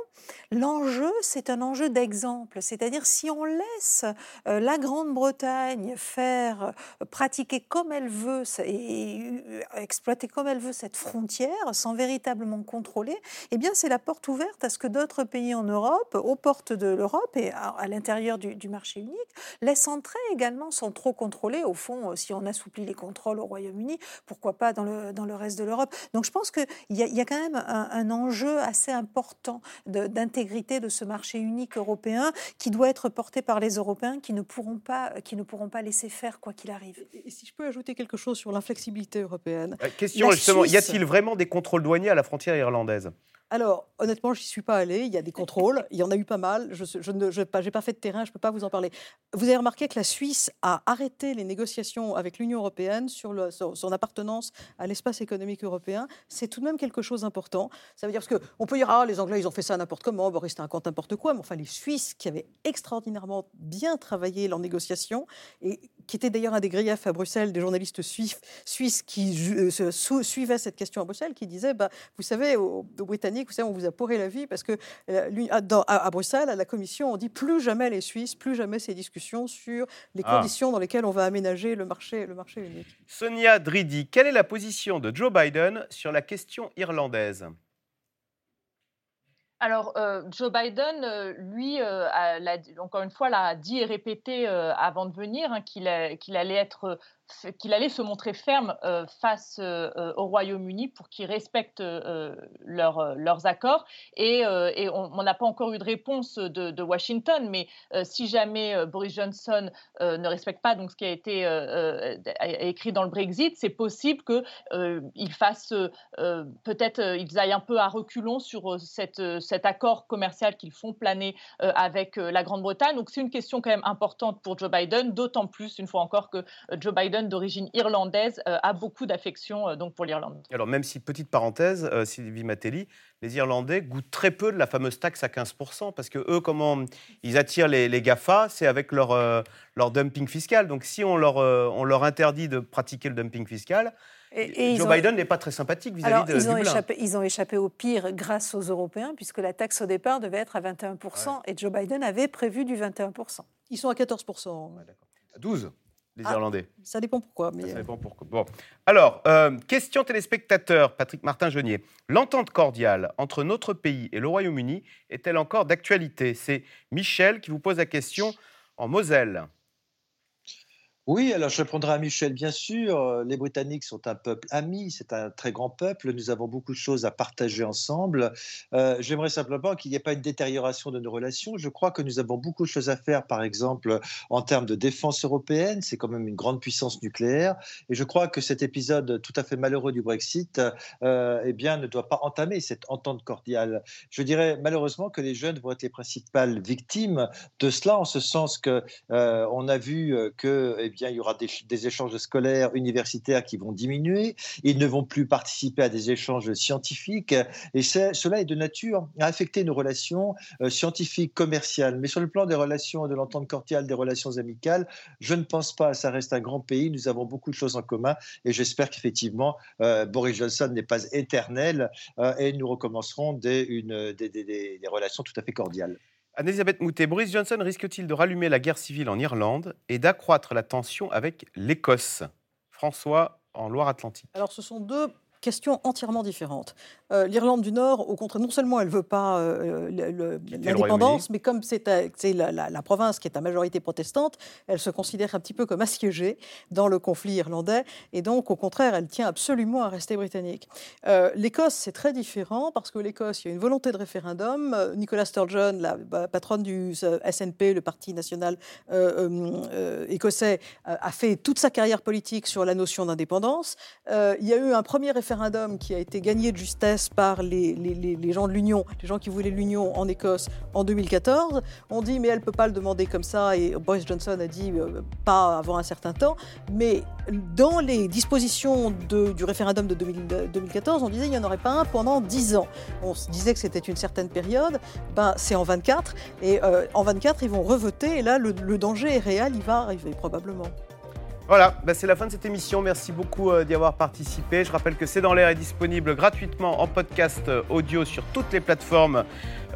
L'enjeu, c'est un enjeu d'exemple, c'est-à-dire si on laisse euh, la Grande-Bretagne faire, euh, pratiquer comme elle veut et euh, exploiter comme elle veut cette frontière sans véritablement contrôler, eh bien c'est la porte ouverte à ce que d'autres pays en Europe, aux portes de l'Europe et à, l'intérieur du, marché unique, laissent entrer également sans trop contrôler. Au fond, si on assouplit les contrôles au Royaume-Uni, pourquoi pas dans le, reste de l'Europe Donc je pense qu'il y, y, a quand même un, un enjeu assez important de, d'intégrité de ce marché unique européen qui doit être porté par les Européens qui ne pourront pas, qui ne pourront pas laisser faire quoi qu'il arrive. Et si je peux ajouter quelque chose sur l'inflexibilité européenne. Euh, question justement, y a-t-il vraiment des contrôles douaniers à la frontière irlandaise? Alors, honnêtement, je n'y suis pas allée. Il y a des contrôles. Il y en a eu pas mal. Je n'ai pas, fait de terrain. Je ne peux pas vous en parler. Vous avez remarqué que la Suisse a arrêté les négociations avec l'Union européenne sur, son appartenance à l'espace économique européen. C'est tout de même quelque chose d'important. Ça veut dire parce qu'on peut dire ah les Anglais ils ont fait ça n'importe comment, Boris c'était un compte n'importe quoi. Mais enfin les Suisses qui avaient extraordinairement bien travaillé leurs négociations et qui était d'ailleurs un des griefs à Bruxelles des journalistes suisses, suisses qui euh, suivaient cette question à Bruxelles, qui disaient bah, vous savez aux, aux Britanniques vous savez, on vous a pourri la vie parce que euh, à, Bruxelles, à la Commission, on dit plus jamais les Suisses, plus jamais ces discussions sur les ah. conditions dans lesquelles on va aménager le marché, le marché unique. Sonia Dridi, quelle est la position de Joe Biden sur la question irlandaise? Alors, euh, Joe Biden, euh, lui, encore une fois, l'a dit et répété avant de venir hein, qu'il allait être qu'il allait se montrer ferme face au Royaume-Uni pour qu'ils respectent leurs accords. Et, on n'a pas encore eu de réponse de, Washington, mais si jamais Boris Johnson ne respecte pas donc, ce qui a été écrit dans le Brexit, c'est possible qu'ils peut-être ils aillent un peu à reculons sur cette, cet accord commercial qu'ils font planer avec la Grande-Bretagne. Donc c'est une question quand même importante pour Joe Biden, d'autant plus, une fois encore, que Joe Biden, d'origine irlandaise, a beaucoup d'affection donc pour l'Irlande. Alors même si, petite parenthèse, Sylvie Matelli, les Irlandais goûtent très peu de la fameuse taxe à 15%, parce que eux, comment ils attirent les, les GAFA, c'est avec leur, leur dumping fiscal. Donc si on leur, on leur interdit de pratiquer le dumping fiscal, et, Joe Biden n'est pas très sympathique vis-à-vis de ils ont, échappé, ils ont échappé au pire grâce aux Européens, puisque la taxe au départ devait être à 21%, et Joe Biden avait prévu du 21%. Ils sont à 14%. 12 les ah, Irlandais. Ça dépend pourquoi. Mais... Ça euh. dépend pourquoi. Bon. Alors, euh, question téléspectateur, Patrick Martin-Genier. L'entente cordiale entre notre pays et le Royaume-Uni est-elle encore d'actualité? C'est Michel qui vous pose la question en Moselle. Oui, alors je répondrai à Michel, bien sûr. Euh, les Britanniques sont un peuple ami, c'est un très grand peuple. Nous avons beaucoup de choses à partager ensemble. Euh, j'aimerais simplement qu'il n'y ait pas une détérioration de nos relations. Je crois que nous avons beaucoup de choses à faire, par exemple, en termes de défense européenne. C'est quand même une grande puissance nucléaire. Et je crois que cet épisode tout à fait malheureux du Brexit euh, eh bien, ne doit pas entamer cette entente cordiale. Je dirais malheureusement que les jeunes vont être les principales victimes de cela, en ce sens que on a vu que eh il y aura des, échanges scolaires, universitaires qui vont diminuer. Ils ne vont plus participer à des échanges scientifiques. Et cela est de nature à affecter nos relations euh, scientifiques, commerciales. Mais sur le plan des relations, de l'entente cordiale, des relations amicales, je ne pense pas. Ça reste un grand pays. Nous avons beaucoup de choses en commun. Et j'espère qu'effectivement, euh, Boris Johnson n'est pas éternel euh, et nous recommencerons une, des relations tout à fait cordiales. Anne-Elisabeth Moutet, Boris Johnson risque-t-il de rallumer la guerre civile en Irlande et d'accroître la tension avec l'Écosse? François, en Loire-Atlantique. Alors, ce sont deux questions entièrement différentes. Euh, L'Irlande du Nord, au contraire, non seulement elle ne veut pas euh, l'indépendance, mais comme c'est la, province qui est à majorité protestante, elle se considère un petit peu comme assiégée dans le conflit irlandais, et donc au contraire, elle tient absolument à rester britannique. Euh, L'Écosse, c'est très différent, parce que l'Écosse, il y a une volonté de référendum. Nicola Sturgeon, la patronne du SNP, le Parti national écossais, a fait toute sa carrière politique sur la notion d'indépendance. il y a eu un premier référendum qui a été gagné de justesse par les, gens de l'Union, les gens qui voulaient l'Union en Écosse en 2014. On dit mais elle ne peut pas le demander comme ça et Boris Johnson a dit euh, pas avant un certain temps. Mais dans les dispositions du référendum de 2014, on disait qu'il n'y en aurait pas un pendant 10 ans. On se disait que c'était une certaine période. Ben, c'est en 24 et euh, en 24 ils vont revoter et là le, le danger est réel, il va arriver probablement. Voilà, bah, c'est la fin de cette émission. Merci beaucoup euh, d'y avoir participé. Je rappelle que C'est dans l'air est disponible gratuitement en podcast euh, audio sur toutes les plateformes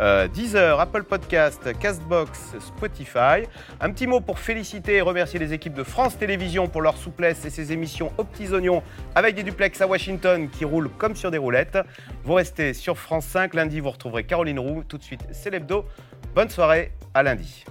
euh, Deezer, Apple Podcast, Castbox, Spotify. Un petit mot pour féliciter et remercier les équipes de France Télévisions pour leur souplesse et ses émissions aux petits oignons avec des duplex à Washington qui roulent comme sur des roulettes. Vous restez sur France 5. Lundi, vous retrouverez Caroline Roux. Tout de suite, c'est l'hebdo. Bonne soirée, à lundi.